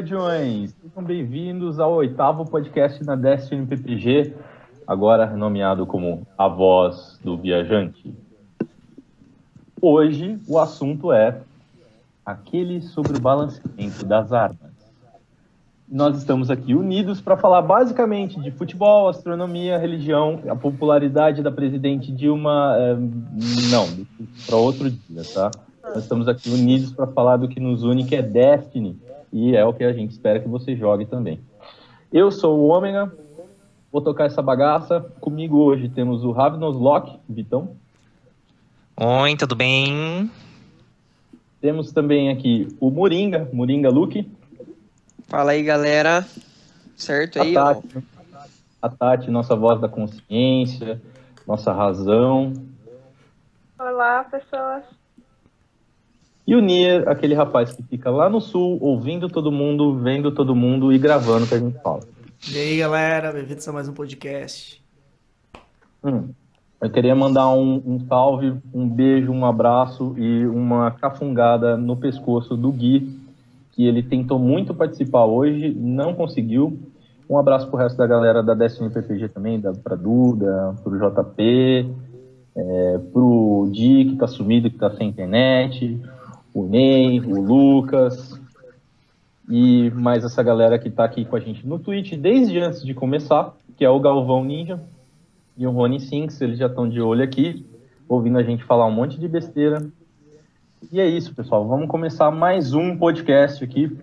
Guardiões! Sejam bem-vindos ao oitavo podcast na Destiny PPG, agora nomeado como A Voz do Viajante. Hoje o assunto é aquele sobre o balanceamento das armas. Nós estamos aqui unidos para falar basicamente de futebol, astronomia, religião, a popularidade da presidente Dilma. É, não, para outro dia, tá? Nós estamos aqui unidos para falar do que nos une, que é Destiny, e é o que a gente espera que você jogue também. Eu sou o Ômega, vou tocar essa bagaça. Comigo hoje temos o Ravnos Lock, Vitão. Oi, tudo bem? Temos também aqui o Moringa, Moringa Luke. Fala aí, galera. Certo aí, a Tati, ó. A Tati, nossa voz da consciência, nossa razão. Olá, pessoas. E o Nier, aquele rapaz que fica lá no sul, ouvindo todo mundo, vendo todo mundo e gravando o que a gente fala. E aí, galera, bem-vindos a mais um podcast. Hum, eu queria mandar um, um, salve, um beijo, um abraço e uma cafungada no pescoço do Gui, que ele tentou muito participar hoje, não conseguiu. Um abraço pro resto da galera da Destiny PPG também, da, pra Duda, pro JP, é, pro Di, que tá sumido, que tá sem internet, o Ney, o Lucas e mais essa galera que está aqui com a gente no Twitch desde antes de começar, que é o Galvão Ninja e o Rony Sinks, eles já estão de olho aqui, ouvindo a gente falar um monte de besteira. E é isso, pessoal. Vamos começar mais um podcast aqui.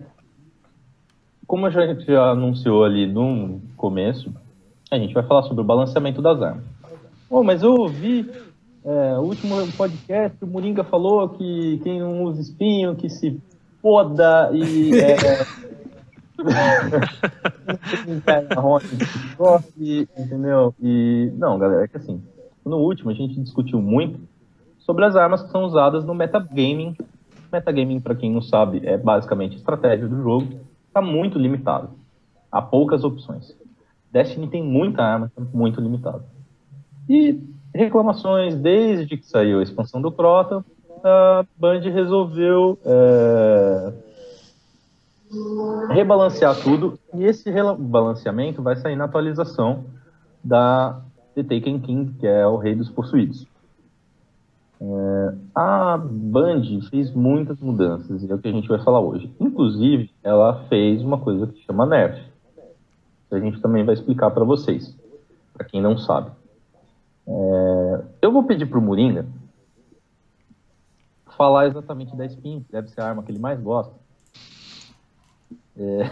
Como a gente já anunciou ali no começo, a gente vai falar sobre o balanceamento das armas. Oh, mas eu ouvi é, o último podcast, o Moringa falou que quem não usa espinho, que se foda e. É, entendeu? E. Não, galera, é que assim, no último a gente discutiu muito sobre as armas que são usadas no metagaming. Metagaming, para quem não sabe, é basicamente estratégia do jogo. Está muito limitado. Há poucas opções. Destiny tem muita arma, tá muito limitado. E reclamações desde que saiu a expansão do Crota, a Band resolveu é, rebalancear tudo e esse rebalanceamento vai sair na atualização da The Taken King, que é o Rei dos Possuídos. É, a Band fez muitas mudanças, e é o que a gente vai falar hoje. Inclusive, ela fez uma coisa que chama Nerf. A gente também vai explicar para vocês, para quem não sabe. É, eu vou pedir para o Moringa falar exatamente da Spin, que deve ser a arma que ele mais gosta. É,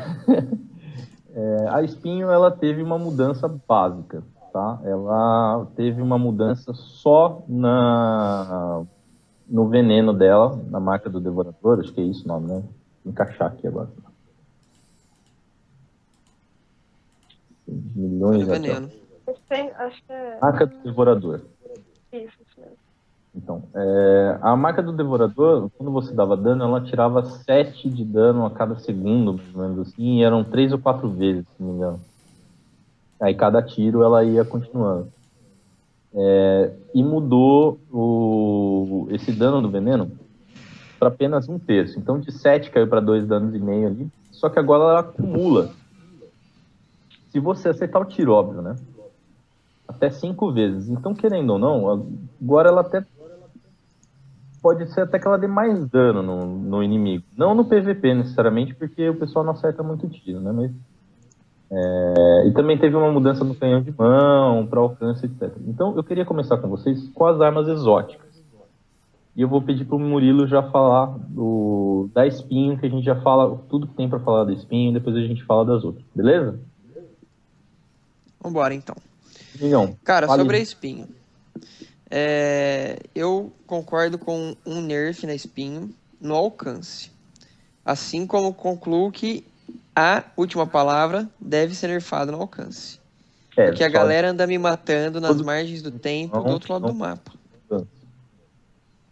é, a Espinho ela teve uma mudança básica, tá? Ela teve uma mudança só na no veneno dela, na marca do Devorador, acho que é isso o nome, né? Vou encaixar aqui agora. Milhões de veneno. Acho que é... Marca do Devorador. Isso, isso mesmo. Então, é, a marca do Devorador, quando você dava dano, ela tirava 7 de dano a cada segundo, mais ou menos assim, e eram 3 ou 4 vezes, se não me engano. Aí cada tiro ela ia continuando. É, e mudou o, esse dano do veneno para apenas um terço. Então de 7 caiu para 2 danos e meio ali. Só que agora ela acumula. Se você acertar o tiro, óbvio, né? Até cinco vezes. Então, querendo ou não, agora ela até pode ser até que ela dê mais dano no, no inimigo. Não no PVP necessariamente, porque o pessoal não acerta muito tiro, né? Mas, é, e também teve uma mudança no canhão de mão, para alcance, etc. Então, eu queria começar com vocês com as armas exóticas. E eu vou pedir para o Murilo já falar do, da espinho, que a gente já fala tudo que tem para falar da espinho, depois a gente fala das outras, beleza? Vambora então. Migão, Cara, sobre a espinho. É, eu concordo com um nerf na espinho no alcance. Assim como concluo que a última palavra deve ser nerfada no alcance. É, Porque a galera anda me matando nas margens do tempo do outro lado do mapa.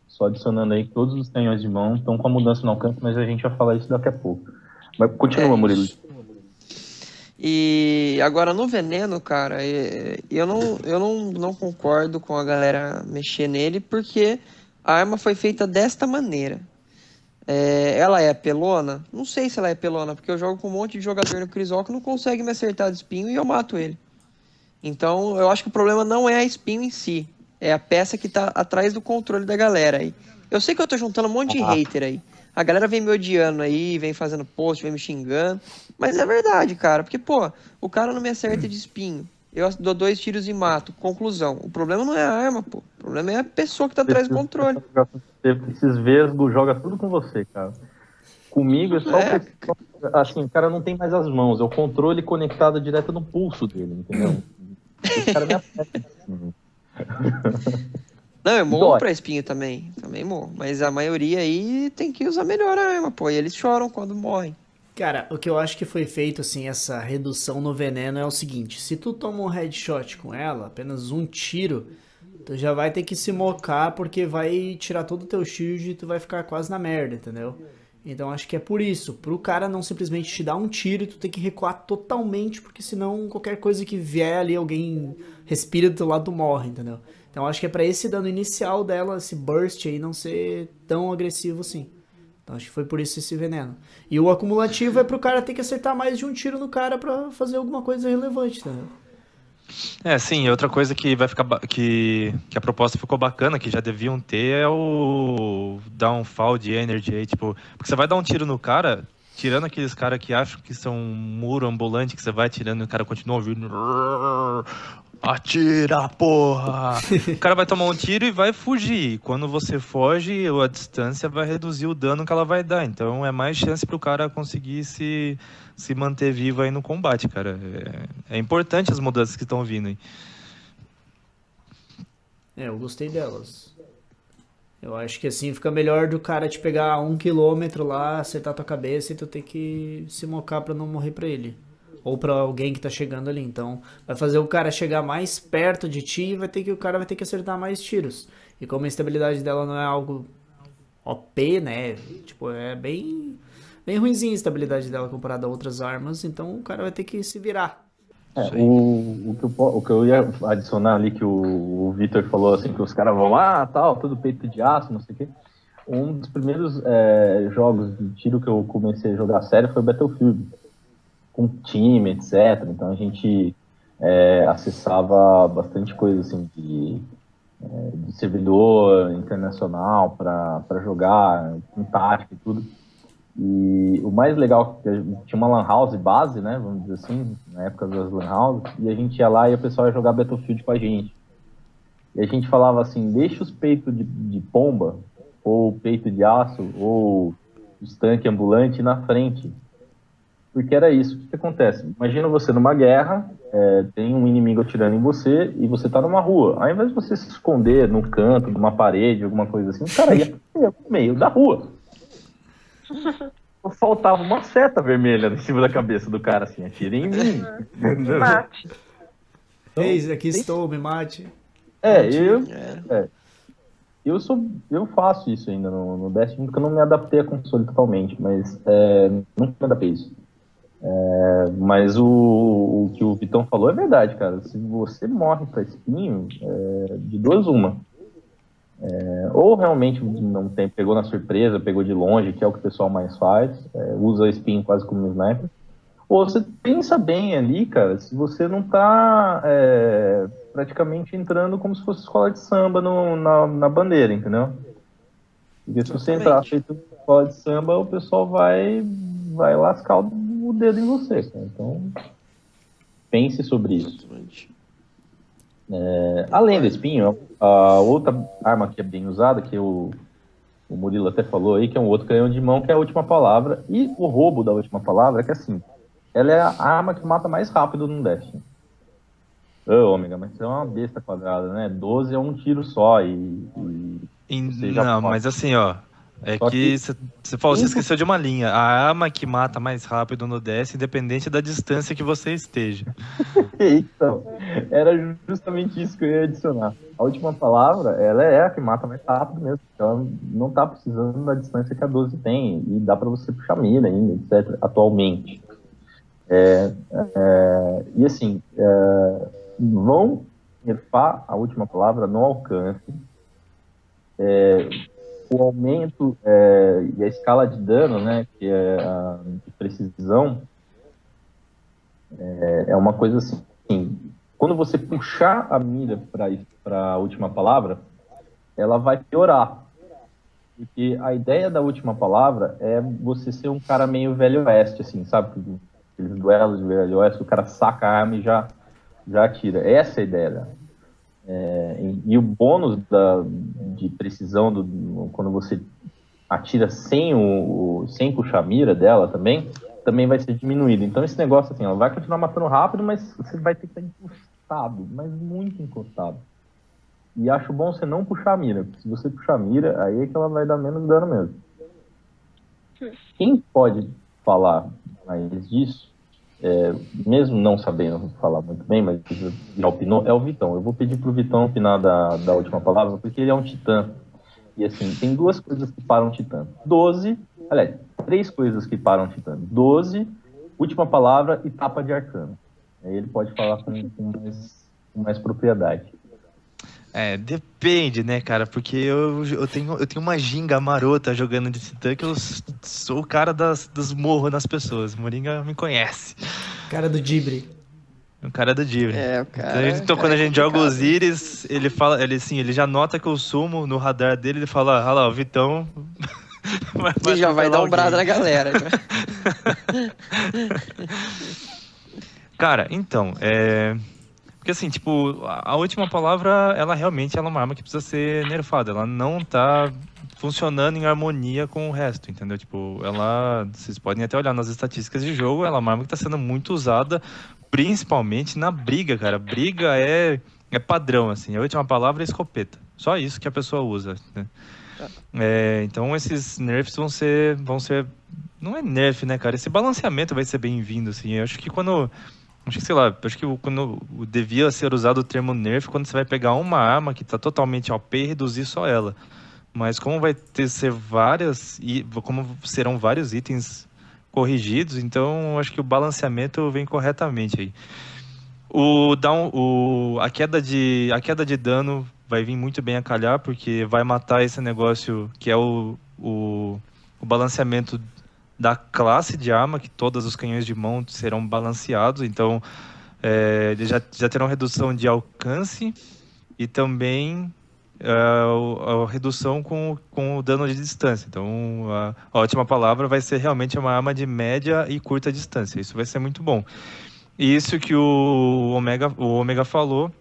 Só adicionando aí que todos os canhões de mão estão com a mudança no alcance, mas a gente vai falar isso daqui a pouco. Mas continua, é Murilo. E agora no veneno, cara, eu não, eu não, não concordo com a galera mexer nele, porque a arma foi feita desta maneira. É, ela é pelona? Não sei se ela é pelona, porque eu jogo com um monte de jogador no Crisol que não consegue me acertar de espinho e eu mato ele. Então eu acho que o problema não é a espinho em si, é a peça que tá atrás do controle da galera aí. Eu sei que eu tô juntando um monte de Ah. hater aí. A galera vem me odiando aí, vem fazendo post, vem me xingando. Mas é verdade, cara. Porque, pô, o cara não me acerta de espinho. Eu dou dois tiros e mato. Conclusão. O problema não é a arma, pô. O problema é a pessoa que tá atrás do controle. Esses vesgos joga tudo com você, cara. Comigo é só É. o assim, o cara não tem mais as mãos, é o controle conectado direto no pulso dele, entendeu? Esse cara me aperta. Não, eu morro Dói. pra espinho também. Também morro. Mas a maioria aí tem que usar melhor a arma, pô. E eles choram quando morrem. Cara, o que eu acho que foi feito, assim, essa redução no veneno é o seguinte: se tu toma um headshot com ela, apenas um tiro, tu já vai ter que se mocar porque vai tirar todo o teu shield e tu vai ficar quase na merda, entendeu? Então acho que é por isso, pro cara não simplesmente te dar um tiro e tu ter que recuar totalmente, porque senão qualquer coisa que vier ali, alguém respira do teu lado, tu morre, entendeu? Então acho que é pra esse dano inicial dela, esse burst aí, não ser tão agressivo assim. Então acho que foi por isso esse veneno. E o acumulativo é pro cara ter que acertar mais de um tiro no cara pra fazer alguma coisa relevante, entendeu? É, sim, outra coisa que vai ficar que, que a proposta ficou bacana, que já deviam ter, é o downfall de energy aí, tipo, porque você vai dar um tiro no cara, tirando aqueles caras que acham que são um muro ambulante, que você vai tirando e o cara continua ouvindo. Atira, porra! O cara vai tomar um tiro e vai fugir. Quando você foge, a distância vai reduzir o dano que ela vai dar. Então é mais chance pro cara conseguir se, se manter vivo aí no combate, cara. É, é importante as mudanças que estão vindo aí. É, eu gostei delas. Eu acho que assim fica melhor do cara te pegar a um quilômetro lá, acertar tua cabeça e tu ter que se mocar pra não morrer pra ele. Ou pra alguém que tá chegando ali. Então, vai fazer o cara chegar mais perto de ti e vai ter que, o cara vai ter que acertar mais tiros. E como a estabilidade dela não é algo OP, né? Tipo, é bem, bem ruimzinha a estabilidade dela comparada a outras armas. Então, o cara vai ter que se virar. É, o, o, que eu, o que eu ia adicionar ali que o, o Vitor falou assim, que os caras vão lá, tal, tudo peito de aço, não sei o quê. Um dos primeiros é, jogos de tiro que eu comecei a jogar sério foi Battlefield, com time, etc. Então a gente é, acessava bastante coisa assim de, é, de servidor internacional para jogar, com tática e tudo. E o mais legal é tinha uma lan house base, né, vamos dizer assim, na época das lan houses, e a gente ia lá e o pessoal ia jogar Battlefield com a gente. E a gente falava assim, deixa os peitos de, de pomba, ou peito de aço, ou os tanques ambulantes na frente. Porque era isso. O que, que acontece? Imagina você numa guerra, é, tem um inimigo atirando em você e você tá numa rua. Ao invés de você se esconder no canto, numa parede, alguma coisa assim, o cara ia no meio da rua. Faltava uma seta vermelha em cima da cabeça do cara, assim, atira em mim. Mate. Eis, aqui estou, me mate. É, eu, É. eu sou, eu faço isso ainda no, no Destiny, porque eu não me adaptei a console totalmente, mas é, não me adaptei a isso. É, mas o, o que o Vitão falou é verdade, cara. Se você morre pra espinho, é, de duas uma. É, ou realmente não tem, pegou na surpresa, pegou de longe, que é o que o pessoal mais faz, é, usa espinho quase como sniper. Ou você pensa bem ali, cara, se você não tá é, praticamente entrando como se fosse escola de samba no- na, na bandeira, entendeu? Porque se você entrar feito escola de samba, o pessoal vai, vai lascar o, o dedo em você, cara. Então, pense sobre isso. É, além do espinho, a outra arma que é bem usada, que o, o Murilo até falou aí, que é um outro canhão de mão, que é a última palavra. E o roubo da última palavra é que assim, ela é a arma que mata mais rápido no Destiny. Ô, ômega, mas você é uma besta quadrada, né? 12 é um tiro só e. e- E- não, mas assim, ó. É Só que você falou, você esqueceu de uma linha. A arma que mata mais rápido no DS, independente da distância que você esteja. então, era justamente isso que eu ia adicionar. A última palavra, ela é a que mata mais rápido mesmo. Ela não tá precisando da distância que a 12 tem. E dá para você puxar mira ainda, etc. Atualmente. É, é, e assim, é, vão nerfar a última palavra no alcance. É, o aumento é, e a escala de dano, né, que é a de precisão, é, é uma coisa assim, quando você puxar a mira para a última palavra, ela vai piorar. Porque a ideia da última palavra é você ser um cara meio velho oeste, assim, sabe? Aqueles duelos de velho oeste, o cara saca a arma e já, já atira. Essa é a ideia. É, e, e, o bônus da, de precisão do, quando você atira sem, o, sem puxar a mira dela também, também vai ser diminuído. Então esse negócio assim, ela vai continuar matando rápido, mas você vai ter que estar encostado, mas muito encostado. E acho bom você não puxar a mira, porque se você puxar a mira, aí é que ela vai dar menos dano mesmo. Quem pode falar mais disso, é, mesmo não sabendo falar muito bem, mas já opinou, é o Vitão. Eu vou pedir pro Vitão opinar da, da última palavra, porque ele é um titã. E assim, tem duas coisas que param o titã. Doze, aliás, três coisas que param o titã. Doze, última palavra e tapa de arcano. Aí ele pode falar com, com, mais, com mais propriedade. É, depende, né, cara? Porque eu, eu, tenho, eu tenho uma ginga marota jogando de titã que eu sou o cara das, dos morros nas pessoas. Moringa me conhece. Cara do Dibre. O cara do Dibre. É, o cara. Então, então quando a gente é joga os íris, ele fala, ele assim, ele já nota que eu sumo no radar dele, ele fala, ah lá, o Vitão. e já vai dar um brado na galera. cara, então, é. Porque assim, tipo, a última palavra, ela realmente é uma arma que precisa ser nerfada. Ela não tá funcionando em harmonia com o resto, entendeu? Tipo, ela, vocês podem até olhar nas estatísticas de jogo, ela é uma arma que está sendo muito usada, principalmente na briga, cara. Briga é, é padrão, assim. A última palavra é escopeta. Só isso que a pessoa usa, né? É, então esses nerfs vão ser, vão ser, não é nerf, né, cara? Esse balanceamento vai ser bem-vindo, assim. Eu acho que quando Acho que, sei lá, acho que quando devia ser usado o termo nerf quando você vai pegar uma arma que está totalmente OP e reduzir só ela. Mas como vai ter ser várias e como serão vários itens corrigidos, então acho que o balanceamento vem corretamente aí. O down, o a queda de a queda de dano vai vir muito bem a calhar porque vai matar esse negócio que é o, o, o balanceamento da classe de arma, que todos os canhões de mão serão balanceados, então é, eles já, já terão redução de alcance e também é, a, a, redução com, com o dano de distância. Então, a, a, última palavra vai ser realmente uma arma de média e curta distância. Isso vai ser muito bom. E isso que o Omega, o Omega falou,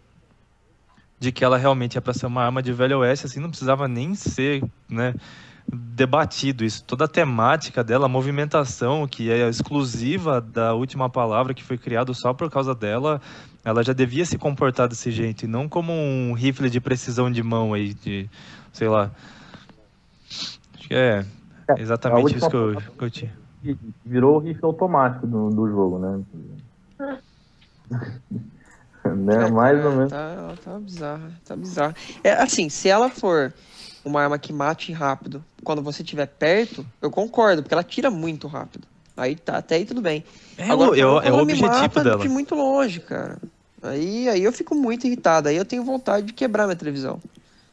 de que ela realmente é para ser uma arma de velho oeste, assim, não precisava nem ser, né? Debatido isso, toda a temática dela, a movimentação que é exclusiva da última palavra que foi criado só por causa dela, ela já devia se comportar desse jeito, e não como um rifle de precisão de mão aí, de, sei lá. Acho que é, é exatamente isso que eu, que eu tinha. Virou o rifle automático do, do jogo, né? né? Mais ou menos. Tá, tá bizarro, tá bizarro. É assim, se ela for uma arma que mate rápido quando você estiver perto, eu concordo, porque ela tira muito rápido. Aí tá, até aí tudo bem. É, Agora, eu, é o objetivo dela. de muito longe, cara. Aí, aí eu fico muito irritado. Aí eu tenho vontade de quebrar minha televisão.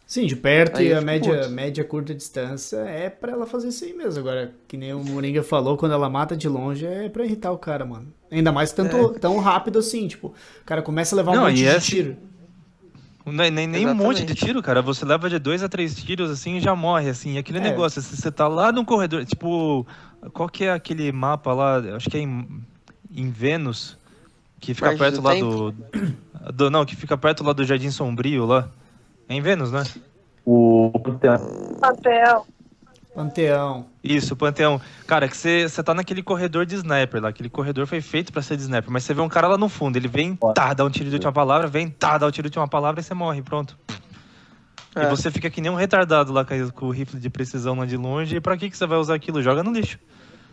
Sim, de perto aí e a média, média curta distância é para ela fazer isso aí mesmo. Agora, que nem o Moringa falou, quando ela mata de longe é pra irritar o cara, mano. Ainda mais tanto, é. tão rápido assim, tipo, o cara começa a levar um Não, monte de é tiro. Nem, nem, nem um monte de tiro, cara. Você leva de dois a três tiros assim e já morre, assim. Aquele é. negócio, você tá lá no corredor, tipo, qual que é aquele mapa lá? Acho que é em, em Vênus, que fica perto lá do, do, Não, que fica perto lá do Jardim Sombrio lá. É em Vênus, né? O Panteão. Panteão. Isso, Panteão. Cara, que você tá naquele corredor de sniper lá. Aquele corredor foi feito para ser de sniper. Mas você vê um cara lá no fundo. Ele vem, tá, dá um tiro de última palavra, vem, tá, dá um tiro de última palavra e você morre. Pronto. É. E você fica que nem um retardado lá com o rifle de precisão lá de longe. E pra que, que você vai usar aquilo? Joga no lixo.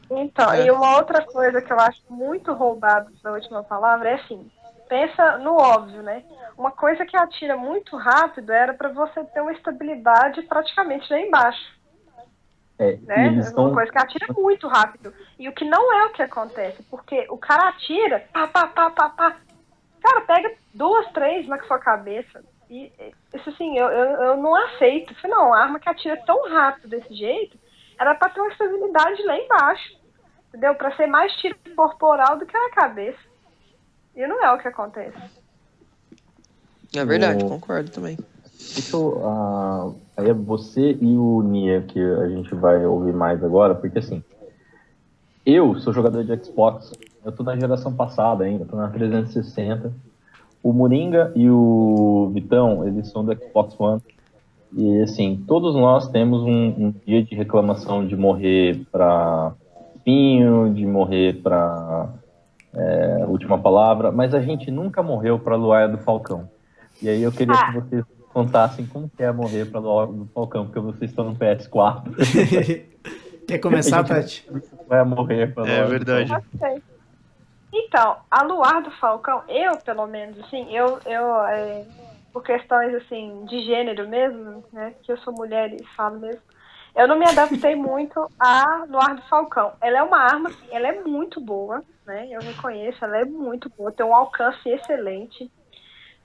Então, é. e uma outra coisa que eu acho muito roubado da última palavra é assim: pensa no óbvio, né? Uma coisa que atira muito rápido era para você ter uma estabilidade praticamente lá embaixo. É, né? Eles Uma coisa que atira muito rápido. E o que não é o que acontece, porque o cara atira, pá, pá, pá, pá, pá. Cara, pega duas, três na sua cabeça. E isso assim, eu, eu, eu não aceito. Falei, não, a arma que atira tão rápido desse jeito era para ter uma estabilidade lá embaixo. Entendeu? Para ser mais tiro corporal do que na cabeça. E não é o que acontece. É verdade, o... concordo também. Isso, uh, aí é você e o Nia que a gente vai ouvir mais agora, porque assim, eu sou jogador de Xbox, eu tô na geração passada ainda, tô na 360. O Moringa e o Vitão, eles são do Xbox One. E assim, todos nós temos um, um dia de reclamação de morrer para Pinho, de morrer para é, Última Palavra, mas a gente nunca morreu para Luaia do Falcão. E aí eu queria ah. que vocês contassem como é morrer para do Falcão, porque vocês estão no PS4. Quer começar, Tati? Vai morrer pra É verdade. Então, a Luar do Falcão, eu, pelo menos, assim, eu, eu é, por questões, assim, de gênero mesmo, né, que eu sou mulher e falo mesmo, eu não me adaptei muito a Luar do Falcão. Ela é uma arma, assim, ela é muito boa, né, eu reconheço, ela é muito boa, tem um alcance excelente.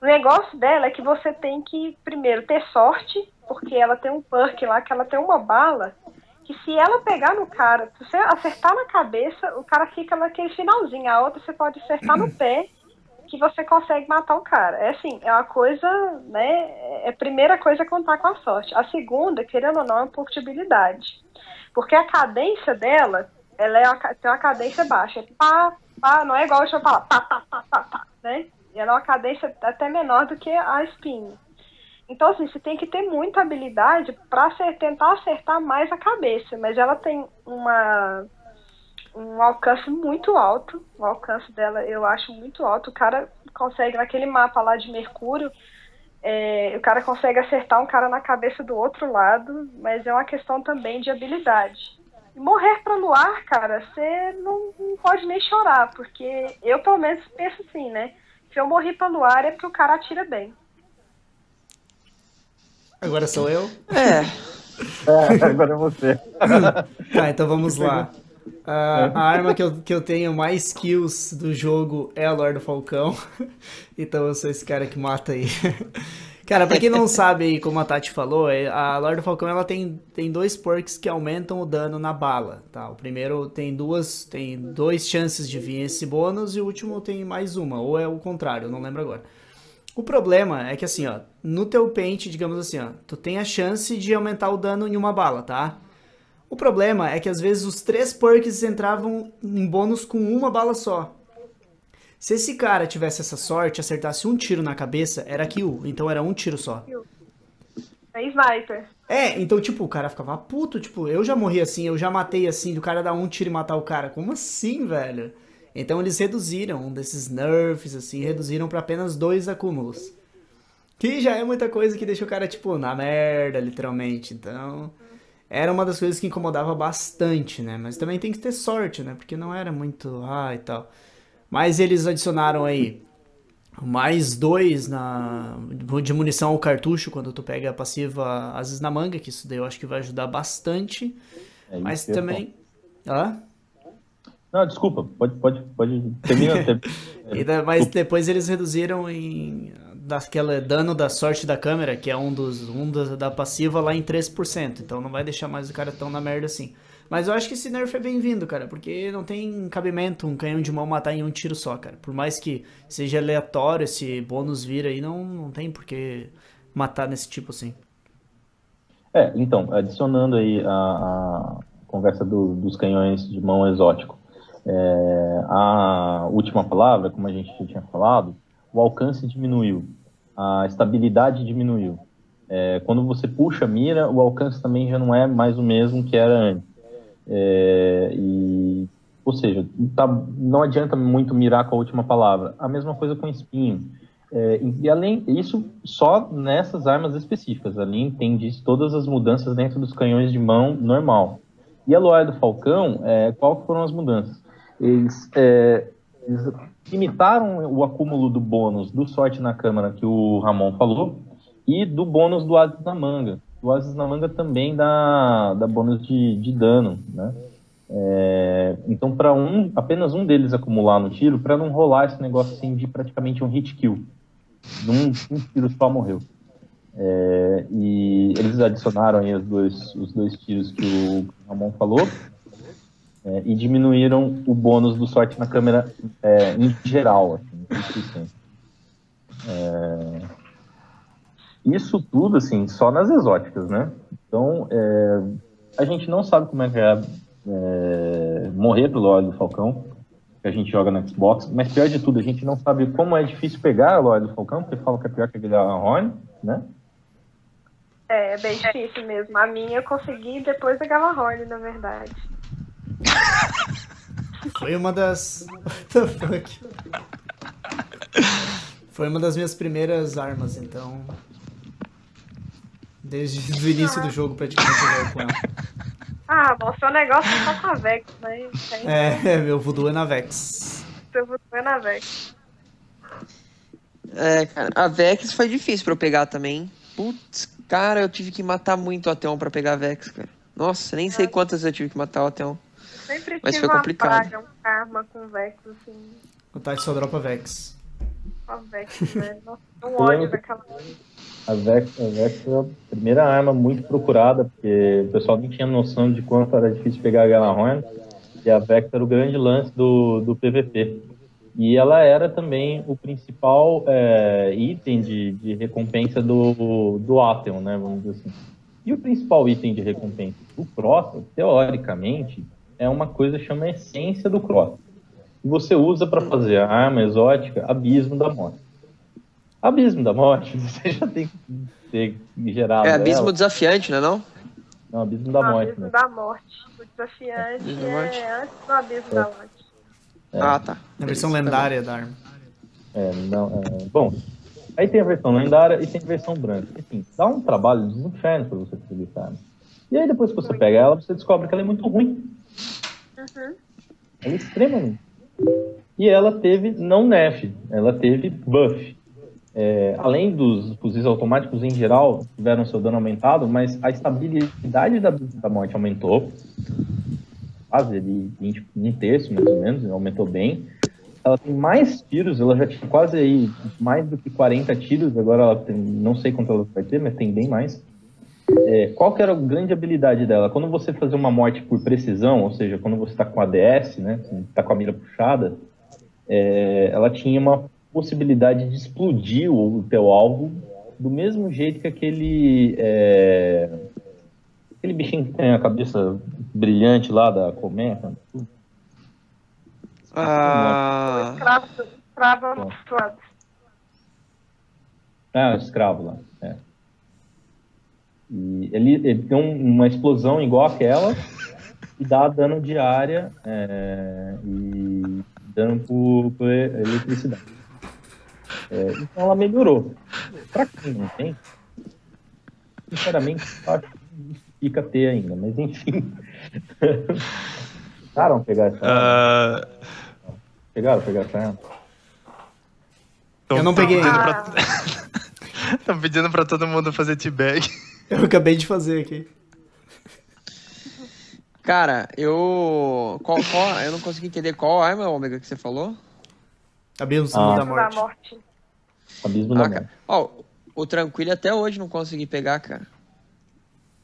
O negócio dela é que você tem que, primeiro, ter sorte, porque ela tem um perk lá, que ela tem uma bala que se ela pegar no cara, se você acertar na cabeça, o cara fica naquele finalzinho. A outra você pode acertar no pé, que você consegue matar o cara. É assim, é uma coisa, né? É a primeira coisa é contar com a sorte. A segunda, querendo ou não, é um pouco de habilidade. Porque a cadência dela, ela é uma, tem uma cadência baixa. É pá, pá, não é igual deixa eu falar, pá, pá, pá, pá, pá, né? E ela é uma cadência até menor do que a espinho. Então, assim, você tem que ter muita habilidade para tentar acertar mais a cabeça, mas ela tem uma um alcance muito alto. O alcance dela eu acho muito alto. O cara consegue, naquele mapa lá de Mercúrio, é, o cara consegue acertar um cara na cabeça do outro lado, mas é uma questão também de habilidade. E morrer para luar, cara, você não, não, pode nem chorar, porque eu pelo menos penso assim, né? Se eu morrer para luar é porque o cara atira bem. Agora sou eu? É. é agora é você. tá, então vamos lá. Uh, a arma que eu, que eu tenho mais kills do jogo é a Lord do Falcão. então eu sou esse cara que mata aí. Cara, pra quem não sabe como a Tati falou, é, a Lord do Falcão ela tem, tem dois perks que aumentam o dano na bala, tá? O primeiro tem duas, tem dois chances de vir esse bônus e o último tem mais uma, ou é o contrário, não lembro agora. O problema é que assim, ó, no teu pente, digamos assim, ó, tu tem a chance de aumentar o dano em uma bala, tá? O problema é que às vezes os três perks entravam em bônus com uma bala só. Se esse cara tivesse essa sorte, acertasse um tiro na cabeça, era kill, então era um tiro só. É sniper. É, então, tipo, o cara ficava puto, tipo, eu já morri assim, eu já matei assim, do cara dar um tiro e matar o cara. Como assim, velho? Então eles reduziram um desses nerfs, assim, reduziram para apenas dois acúmulos. Que já é muita coisa que deixa o cara, tipo, na merda, literalmente. Então, era uma das coisas que incomodava bastante, né? Mas também tem que ter sorte, né? Porque não era muito, ah, e tal. Mas eles adicionaram aí mais dois na, de munição ao cartucho quando tu pega a passiva às vezes na manga, que isso daí eu acho que vai ajudar bastante. É mas também. Hã? Não, desculpa, pode, pode, pode terminar. mas depois eles reduziram em daquele dano da sorte da câmera, que é um dos um da, da passiva lá em 3%. Então não vai deixar mais o cara tão na merda assim. Mas eu acho que esse nerf é bem-vindo, cara, porque não tem cabimento um canhão de mão matar em um tiro só, cara. Por mais que seja aleatório esse bônus vir aí, não, não tem por que matar nesse tipo assim. É, então, adicionando aí a, a conversa do, dos canhões de mão exótico. É, a última palavra, como a gente já tinha falado, o alcance diminuiu, a estabilidade diminuiu. É, quando você puxa a mira, o alcance também já não é mais o mesmo que era antes. É, e, ou seja, tá, não adianta muito mirar com a última palavra. A mesma coisa com espinho. É, e além isso só nessas armas específicas. Ali entende todas as mudanças dentro dos canhões de mão normal. E a Loa do Falcão, é, qual foram as mudanças? Eles, é, eles limitaram o acúmulo do bônus do sorte na câmara que o Ramon falou e do bônus do Ases na manga. O Ases na manga também dá, dá bônus de, de dano, né? É, então, para um, apenas um deles acumular no tiro, para não rolar esse negócio assim de praticamente um hit kill. num, num tiro só morreu. É, e eles adicionaram aí os dois, os dois tiros que o Ramon falou é, e diminuíram o bônus do sorte na câmera é, em geral. Assim, isso tudo, assim, só nas exóticas, né? Então, é, a gente não sabe como é que é, é morrer pelo óleo do Falcão, que a gente joga no Xbox, mas pior de tudo, a gente não sabe como é difícil pegar o óleo do Falcão, porque fala que é pior que aquele Horn, né? É, é bem difícil mesmo. A minha eu consegui depois da Galahorn, na verdade. Foi uma das. What the fuck? Foi uma das minhas primeiras armas, então. Desde o início do jogo, praticamente, eu com ela. Ah, bom, seu negócio é só com a Vex, né? É, meu voodoo é na Vex. Seu voodoo é na Vex. É, cara, a Vex foi difícil pra eu pegar também. Putz, cara, eu tive que matar muito o Ateon pra pegar a Vex, cara. Nossa, nem sei quantas eu tive que matar o Ateon. Sempre Mas tive foi complicado. praga, um karma com Vex, assim. O Tati só dropa Vex. Só Vex, né? Nossa, um ódio daquela. A Vex, a Vex foi a primeira arma muito procurada, porque o pessoal nem tinha noção de quanto era difícil pegar a Galahorn, e a Vex era o grande lance do, do PVP. E ela era também o principal é, item de, de recompensa do, do Atheon, né, vamos dizer assim. E o principal item de recompensa do Cross, teoricamente, é uma coisa chama essência do Cross. Você usa para fazer a arma exótica Abismo da Morte. Abismo da Morte, você já tem que ter gerado. É abismo ela. desafiante, não é não? Não, Abismo da o Morte. abismo Né? da morte. O desafiante Abismo é antes do abismo da morte. É. Ah, tá. Na versão tá lendária da arma. É, não, é, bom, aí tem a versão lendária e tem a versão branca. Assim, dá um trabalho dos infernos pra você essa arma. E aí depois que você pega ela, você descobre que ela é muito ruim. Uhum. Ela é extremamente. E ela teve não nerf, ela teve buff. É, além dos fuzis automáticos em geral tiveram seu dano aumentado, mas a estabilidade da, da morte aumentou. Quase 20, um terço mais ou menos, aumentou bem. Ela tem mais tiros, ela já tinha quase aí mais do que 40 tiros, agora ela tem, não sei quanto ela vai ter, mas tem bem mais. É, qual que era a grande habilidade dela? Quando você fazia uma morte por precisão, ou seja, quando você está com ADS, né, está com a mira puxada, é, ela tinha uma possibilidade de explodir o, o teu alvo do mesmo jeito que aquele é, aquele bichinho que tem a cabeça brilhante lá da colmeia. Ah, Escravo, escravo amaldiçoado. Ah, o escravo lá. É. E ele, ele tem um- uma explosão igual aquela e dá dano de área é, e dano por, por eletricidade. É, então ela melhorou. Pra quem não tem, sinceramente, acho que fica ter ainda, mas enfim. Tentaram pegar essa arma? Ah, Pegaram pegar essa Eu não peguei. Ah, pra- Tão pedindo pra todo mundo fazer teabag. Eu acabei de fazer aqui. cara, eu. Qual, qual- eu não consegui entender qual arma, Ômega, que você falou? Abismo Ah. da da morte. Abismo da Ah, morte. cara. Ó, o Tranquilo até hoje não consegui pegar, cara.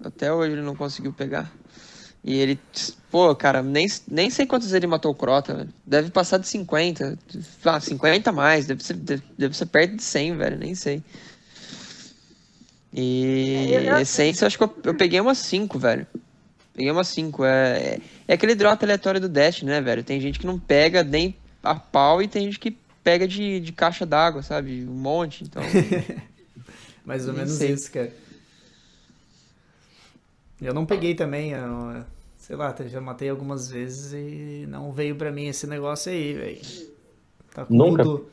Até hoje ele não conseguiu pegar. E ele, pô, cara, nem, nem sei quantos ele matou o Crota, velho. Deve passar de 50. Ah, 50 a mais. Deve ser, deve, deve ser perto de 100, velho. Nem sei. E Eu já- essência, acho que eu, eu peguei umas 5, velho. Peguei umas 5. É, é, é aquele drop aleatório do Dash, né, velho? Tem gente que não pega nem a pau e tem gente que pega de, de caixa d'água, sabe? Um monte. Então. Mais ou menos sei. isso, cara. Eu não peguei também, eu, sei lá, já matei algumas vezes e não veio pra mim esse negócio aí, velho. Tá com Nunca? voodoo.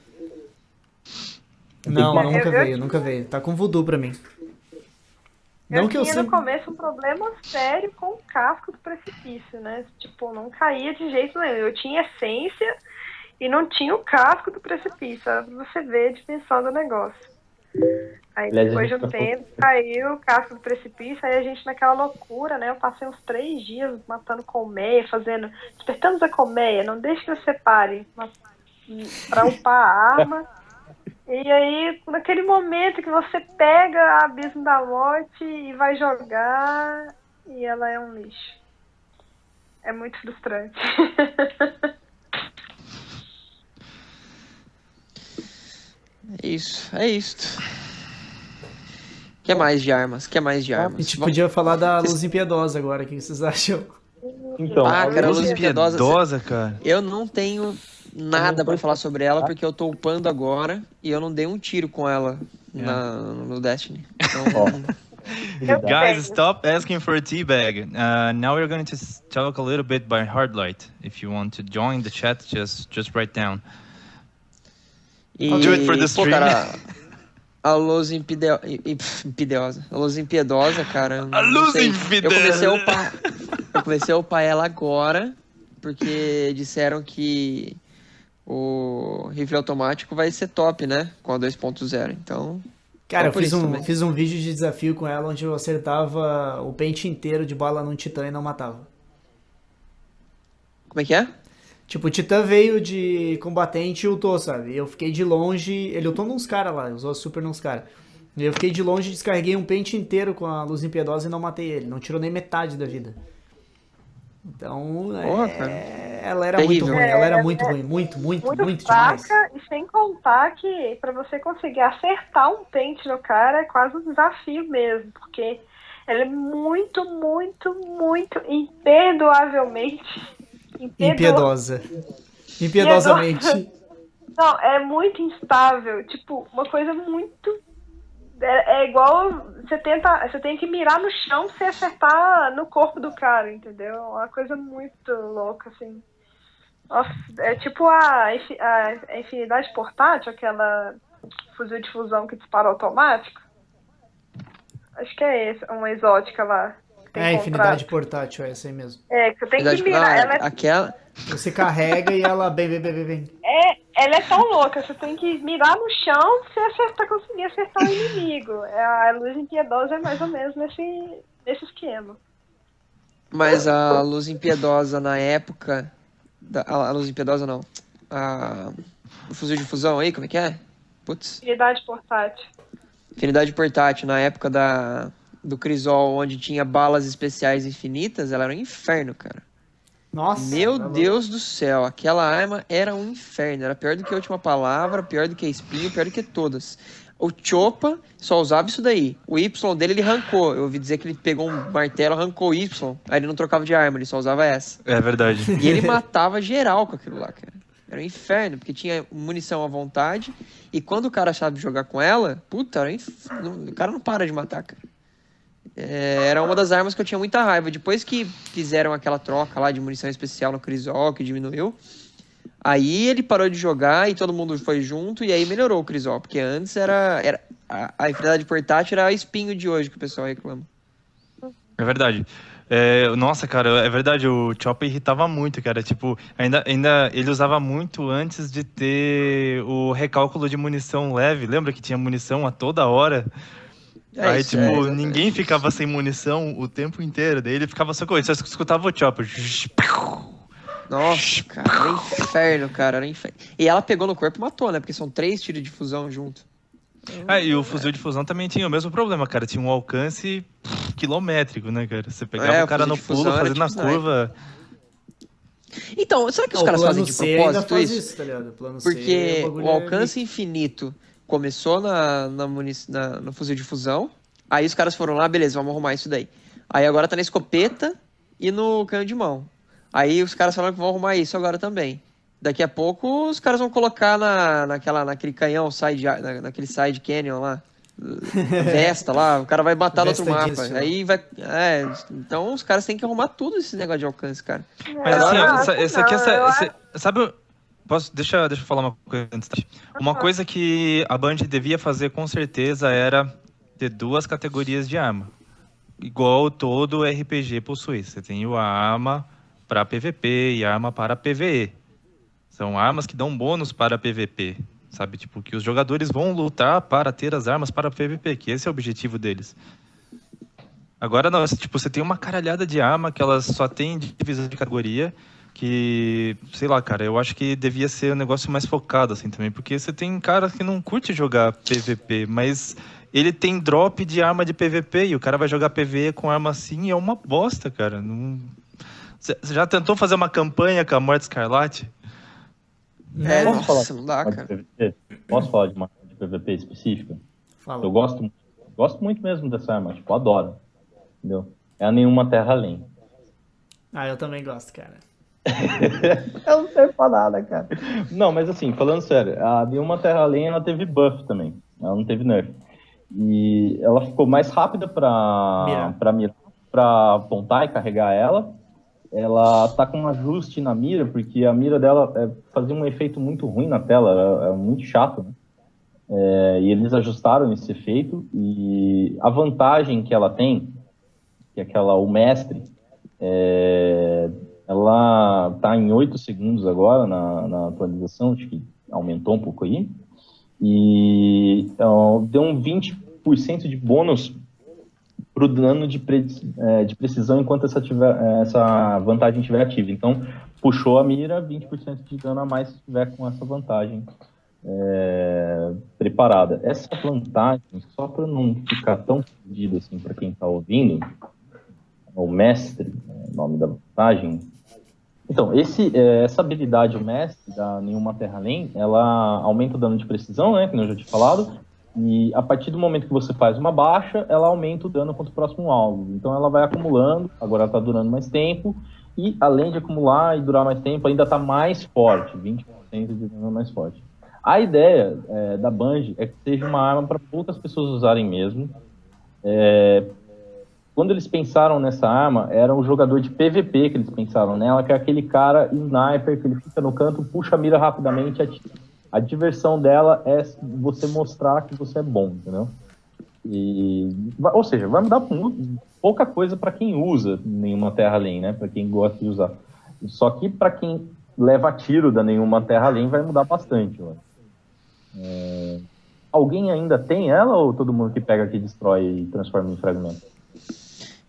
Eu Não, que- nunca Eu- eu- veio, nunca veio. Tá com voodoo pra mim. Eu Não que eu tinha no sempre... começo um problema sério com o casco do precipício, né? Tipo, não caía de jeito nenhum. Eu tinha essência e não tinha o casco do precipício. Você ver a dimensão do negócio. Aí depois de um tá tempo caiu o casco do precipício, aí a gente naquela loucura, né? Eu passei uns três dias matando colmeia, fazendo. Despertamos a colmeia, não deixe que eu separe. Mas, Pra upar a arma. E aí, naquele momento que você pega a abismo da morte e vai jogar, e ela é um lixo. É muito frustrante. isso, é isso. que mais de armas? que mais de A armas? gente podia falar da luz impiedosa agora, o que vocês acham? Então, Ah, a cara, luz- luz impiedosa. Piedosa, cara. Eu não tenho nada pra falar sobre ela porque eu tô upando agora e eu não dei um tiro com ela na, no Destiny. Então, Guys, stop asking for a teabag. Uh, now we're going to talk a little bit by Hardlight. If you want to join the chat, just just write down. E, I'll do it for the pô, cara, a luz impide... impiedosa. A luz impiedosa, cara. eu A luz impiedosa. Eu comecei a upar. Eu comecei a upar ela agora porque disseram que o rifle automático vai ser top, né? Com a 2.0. Então, Cara, eu fiz um, também. fiz um vídeo de desafio com ela onde eu acertava o pente inteiro de bala num titã e não matava. como é que é? Tipo, o titã veio de combatente e ultou, sabe? Eu fiquei de longe, ele ultou nos caras lá, usou super nos caras. E eu fiquei de longe, descarreguei um pente inteiro com a luz impiedosa e não matei ele. Não tirou nem metade da vida. Então, Porra, é, ela era Terrível. muito ruim, ela era É, muito é ruim, muito, muito, muito, muito, demais. fraca, e sem contar que pra você conseguir acertar um pente no cara é quase um desafio mesmo, porque ela é muito, muito, muito imperdoavelmente imperdo- Impiedosa. Impiedosamente. Não, é muito instável. Tipo, uma coisa muito. É, é igual. Você tenta. Você tem que mirar no chão pra você acertar no corpo do cara, entendeu? É Uma coisa muito louca, assim. Nossa, é tipo a, a infinidade portátil, aquela fuzil de fusão que dispara automático. Acho que é esse, uma exótica lá. Tem É, infinidade portátil, é essa aí mesmo. É, que você tem que mirar. ah, Ela é Aquela. Você carrega e ela bem, bem, bem, bem, bem. É, ela é tão louca, você tem que mirar no chão pra você acertar, conseguir acertar o inimigo. É, A luz impiedosa é mais ou menos nesse, nesse esquema. Mas a luz impiedosa na época. Da, a luz impiedosa não. A, o fuzil de fusão aí, como é que é? Putz. Unidade portátil. Infinidade portátil, na época da, do Crisol, onde tinha balas especiais infinitas, ela era um inferno, cara. Nossa. Meu tá. Deus do céu, aquela arma era um inferno. Era pior do que a última palavra, pior do que a espinho, pior do que todas. O Chopa só usava isso daí. O Y dele ele arrancou. Eu ouvi dizer que ele pegou um martelo, arrancou o Y. Aí ele não trocava de arma, ele só usava essa. É verdade. E ele matava geral com aquilo lá, cara. Era um inferno, porque tinha munição à vontade. E quando o cara sabe jogar com ela, puta, era um inf... o cara não para de matar, cara. É, era uma das armas que eu tinha muita raiva. Depois que fizeram aquela troca lá de munição especial no Crisol, que diminuiu, aí ele parou de jogar e todo mundo foi junto, e aí melhorou o Crisol. Porque antes era. era a, a infinidade portátil era o espinho de hoje que o pessoal reclama. É verdade. É, nossa, cara, é verdade, o Chopper irritava muito, cara. Tipo, ainda, ainda ele usava muito antes de ter o recálculo de munição leve. Lembra que tinha munição a toda hora? É, Aí, isso tipo, é, ninguém ficava sem munição o tempo inteiro. Daí ele ficava só com isso, só escutava o Chopper. Nossa, cara, era inferno, cara, era inferno. E ela pegou no corpo e matou, né? Porque são três tiros de fusão junto. Ah, e o fuzil de fusão também tinha o mesmo problema, cara. Tinha um alcance pff, quilométrico, né, cara? Você pegava É, o cara o no pulo, fazendo a tipo curva. Então, será que os caras o plano fazem de propósito faz isso? isso, tá ligado? O plano C, Porque bagulho o é alcance infinito começou na, na, na- no fuzil de fusão. Aí os caras foram lá, beleza, vamos arrumar isso daí. Aí agora tá na escopeta e no canhão de mão. Aí os caras falaram que vão arrumar isso agora também. Daqui a pouco os caras vão colocar na, naquela, naquele canhão, side, na, naquele side canyon lá. Vesta lá, o cara vai matar no outro mapa. disso. Aí vai. É, então os caras têm que arrumar tudo esse negócio de alcance, cara. Mas É, assim, acho essa, essa aqui, essa, essa- sabe, o- posso, deixa, deixa eu falar uma coisa antes. tá? Uma coisa que a Band devia fazer com certeza era ter duas categorias de arma. Igual todo RPG possui. Você tem o arma para PVP e arma para PVE. São armas que dão bônus para PVP. Sabe, tipo, que os jogadores vão lutar para ter as armas para PVP, que esse é o objetivo deles. Agora não, tipo, você tem uma caralhada de arma que elas só tem divisão de categoria, que, sei lá, cara, eu acho que devia ser um negócio mais focado, assim, também, porque você tem cara que não curte jogar PVP, mas ele tem drop de arma de PVP e o cara vai jogar PVE com arma assim e é uma bosta, cara. Não... Você já tentou fazer uma campanha com a Morte Escarlate? É, Posso nossa, falar não dá, de cara. PVP? Posso falar de uma de PVP específica? Fala. Eu gosto, gosto muito mesmo dessa arma, tipo, adoro. Entendeu? É a nenhuma terra além. Ah, eu também gosto, cara. Eu não sei falar nada, cara. Não, mas assim, falando sério, a nenhuma terra além ela teve buff também. Ela não teve nerf. E ela ficou mais rápida pra Mirar. pra, mirar, pra apontar e carregar ela. Ela tá com um ajuste na mira, porque a mira dela é, fazia um efeito muito ruim na tela, era, era muito chato, né? É, e eles ajustaram esse efeito e a vantagem que ela tem, que é aquela o mestre, é, ela tá em 8 segundos agora na, na atualização, acho que aumentou um pouco aí. E ó, deu um 20% de bônus pro dano de, pre- é, de precisão enquanto essa, tiver, é, essa vantagem estiver ativa. Então, puxou a mira, 20% de dano a mais se estiver com essa vantagem é, preparada. Essa vantagem, só para não ficar tão perdido assim para quem está ouvindo, o mestre, é o nome da vantagem. Então, esse, é, essa habilidade, mestre da Nenhuma Terra Além, ela aumenta o dano de precisão, né, que eu já tinha falado, e a partir do momento que você faz uma baixa, ela aumenta o dano contra o próximo alvo. Então ela vai acumulando, agora está durando mais tempo, e além de acumular e durar mais tempo, ainda está mais forte, 20% de dano mais forte. A ideia é, da Bungie é que seja uma arma para poucas pessoas usarem mesmo. É, quando eles pensaram nessa arma, era um jogador de PVP que eles pensaram nela, que é aquele cara sniper que ele fica no canto, puxa a mira rapidamente e atira. A diversão dela é você mostrar que você é bom, entendeu? E, ou seja, vai mudar mu- pouca coisa para quem usa nenhuma terra além, né? Para quem gosta de usar. Só que para quem leva tiro da nenhuma terra além vai mudar bastante. É, Alguém ainda tem ela ou todo mundo que pega aqui destrói e transforma em fragmento?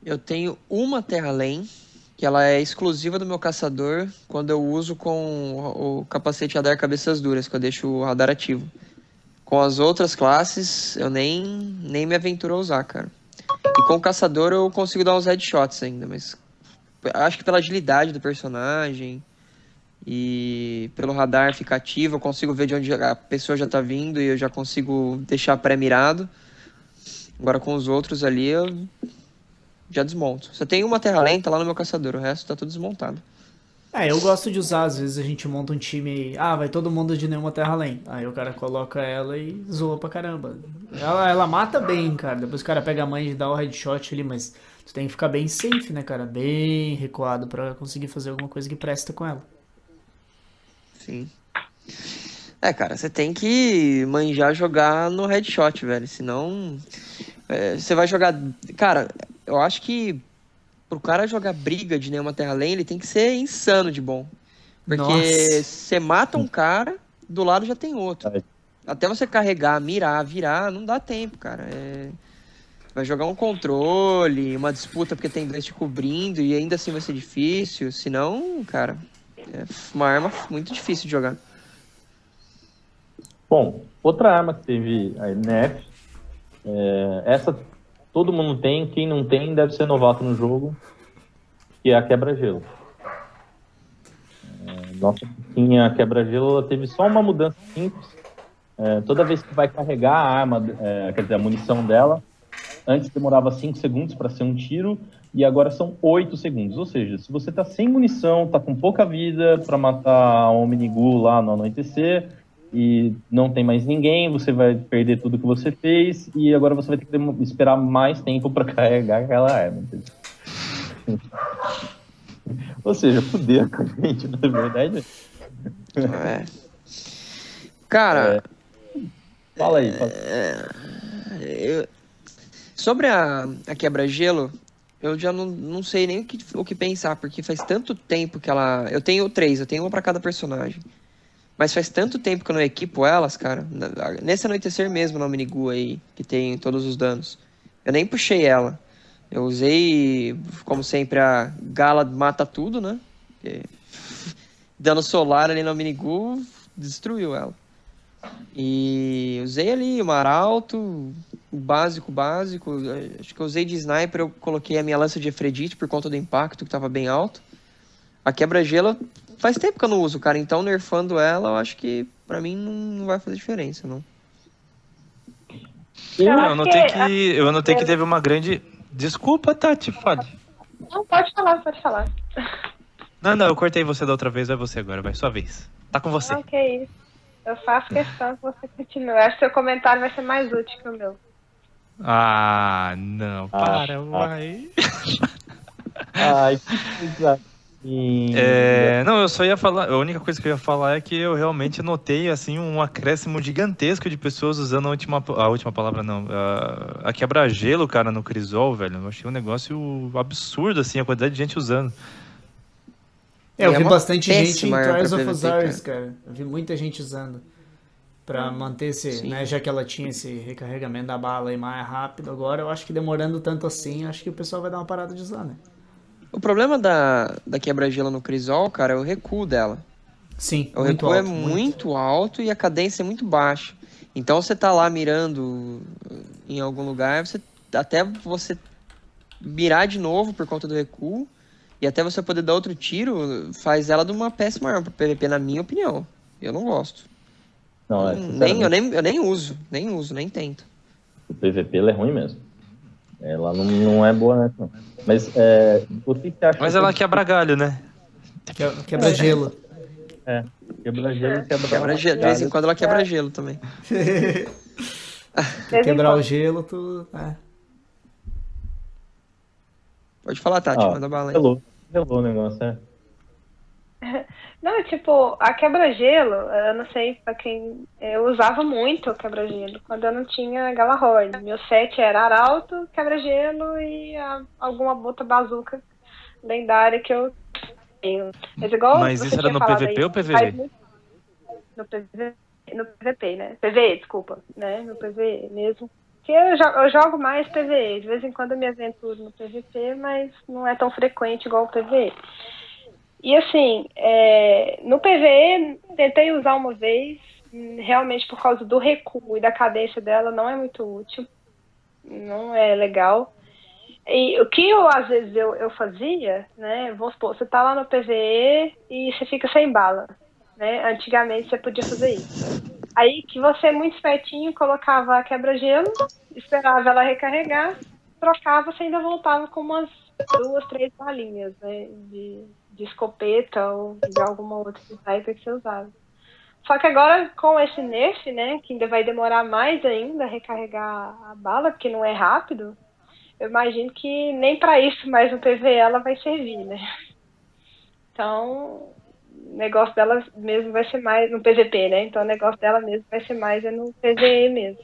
Eu tenho uma Terra Além, que ela é exclusiva do meu caçador quando eu uso com o capacete radar cabeças duras, que eu deixo o radar ativo. Com as outras classes, eu nem, nem me aventuro a usar, cara. E com o caçador eu consigo dar uns headshots ainda, mas acho que pela agilidade do personagem e pelo radar ficar ativo, eu consigo ver de onde a pessoa já tá vindo e eu já consigo deixar pré-mirado. Agora com os outros ali eu já desmonto. Só tem uma terra lenta lá no meu caçador, o resto tá tudo desmontado. É, eu gosto de usar, às vezes a gente monta um time e, ah, vai todo mundo de nenhuma terra além. Aí o cara coloca ela e zoa pra caramba. Ela, ela mata bem, cara. Depois o cara pega a mãe e dá o headshot ali, mas tu tem que ficar bem safe, né, cara? Bem recuado pra conseguir fazer alguma coisa que presta com ela. Sim. É, cara, você tem que manjar jogar no headshot, velho. Senão. é, você vai jogar. Cara, eu acho que pro cara jogar briga de nenhuma terra além, ele tem que ser insano de bom. Porque você mata um cara, do lado já tem outro. Até você carregar, mirar, virar, não dá tempo, cara. É... Vai jogar um controle, uma disputa porque tem dois te cobrindo e ainda assim vai ser difícil. Senão, cara, é uma arma muito difícil de jogar. Bom, outra arma que teve a NF, é, essa todo mundo tem, quem não tem deve ser novato no jogo, que é a quebra-gelo. É, nossa tinha quebra-gelo, ela teve só uma mudança simples. É, toda vez que vai carregar a arma, é, quer dizer, a munição dela, antes demorava 5 segundos para ser um tiro, e agora são 8 segundos. Ou seja, se você tá sem munição, tá com pouca vida para matar um Omnigu lá no anoitecer, e não tem mais ninguém, você vai perder tudo que você fez e agora você vai ter que esperar mais tempo para carregar aquela arma. entendeu? Ou seja, fuder com a gente, na verdade. É. Cara, Fala aí, fala. eu- sobre a, a quebra-gelo, eu já não, não sei nem o que, o que pensar, porque faz tanto tempo que ela. Eu tenho três, eu tenho uma pra cada personagem. Mas faz tanto tempo que eu não equipo elas, cara. Na- Nesse anoitecer mesmo, na Minigu aí, que tem todos os danos. Eu nem puxei ela. Eu usei, como sempre, a Gala mata tudo, né? Porque dando solar ali no Minigu, destruiu ela. E usei ali o Maralto, o básico, básico. Acho que eu usei de sniper, eu coloquei a minha lança de Efredite por conta do impacto que tava bem alto. A quebra-gelo faz tempo que eu não uso, cara. Então, nerfando ela, eu acho que pra mim não vai fazer diferença, não. Eu, eu notei que, que eu notei que teve uma grande. Desculpa, Tati, fale. Não, pode falar, pode falar. Não, não, eu cortei você da outra vez, vai você agora, vai sua vez. Tá com você. Ok, isso. Eu faço questão que você continue. Acho que seu comentário vai ser mais útil que o meu. Ah, não, para, ah, vai. Ai, que é, não, eu só ia falar. A única coisa que eu ia falar é que eu realmente notei assim um acréscimo gigantesco de pessoas usando a última, a última palavra, não. A, a quebra-gelo, cara, no Crisol, velho. Eu achei um negócio absurdo, assim, a quantidade de gente usando. É, eu vi é bastante gente em Trials of Osiris, cara. Eu vi muita gente usando. Pra hum, manter esse, Sim. né, já que ela tinha esse recarregamento da bala aí mais rápido agora, eu acho que demorando tanto assim, acho que o pessoal vai dar uma parada de usar, né? O problema da, da quebra-gelo no Crisol, cara, é o recuo dela. Sim, o recuo é alto, é muito, muito alto e a cadência é muito baixa. Então você tá lá mirando em algum lugar, você até você mirar de novo por conta do recuo e até você poder dar outro tiro, faz ela de uma péssima arma pro PVP, na minha opinião. Eu não gosto. Não, é, nem, eu, nem, eu nem uso, nem uso, nem tento. O PVP ela é ruim mesmo. Ela não, não é boa, né? Não. Mas é, que você acha? Mas ela que... quebra galho, né? Quebra gelo. É, quebra gelo quebra, quebra gelo. De vez em quando ela quebra gelo também. Quebrar o gelo, tu. É. Pode falar, Tati, ah, manda bala aí. Relou, relou o negócio, é. Não, tipo, a quebra-gelo, eu não sei pra quem. Eu usava muito quebra-gelo quando eu não tinha Galahorn. Meu set era Arauto, quebra-gelo e a, alguma bota bazuca lendária que eu tenho. Mas, igual Mas isso era no PVP aí, ou PVE? No PVP, no PVP, né? PVE, desculpa, né? No PVE mesmo. Que eu, jogo, eu jogo mais PVE. De vez em quando eu me aventuro no PVP, mas não é tão frequente igual o PVE. E assim, é, no PVE tentei usar uma vez, realmente por causa do recuo e da cadência dela não é muito útil, não é legal. E o que eu às vezes eu, eu fazia, né? Vamos supor, você tá lá no PVE e você fica sem bala. Né? Antigamente você podia fazer isso. Aí que você muito espertinho colocava a quebra-gelo, esperava ela recarregar, trocava, você ainda voltava com umas duas, três balinhas né? de, de escopeta ou de alguma outra sniper que você usava. Só que agora com esse nerf, né, que ainda vai demorar mais ainda recarregar a bala, porque não é rápido, eu imagino que nem para isso mais no PVE ela vai servir, né? Então, o negócio dela mesmo vai ser mais no PVP, né? Então o negócio dela mesmo vai ser mais é no PVE mesmo.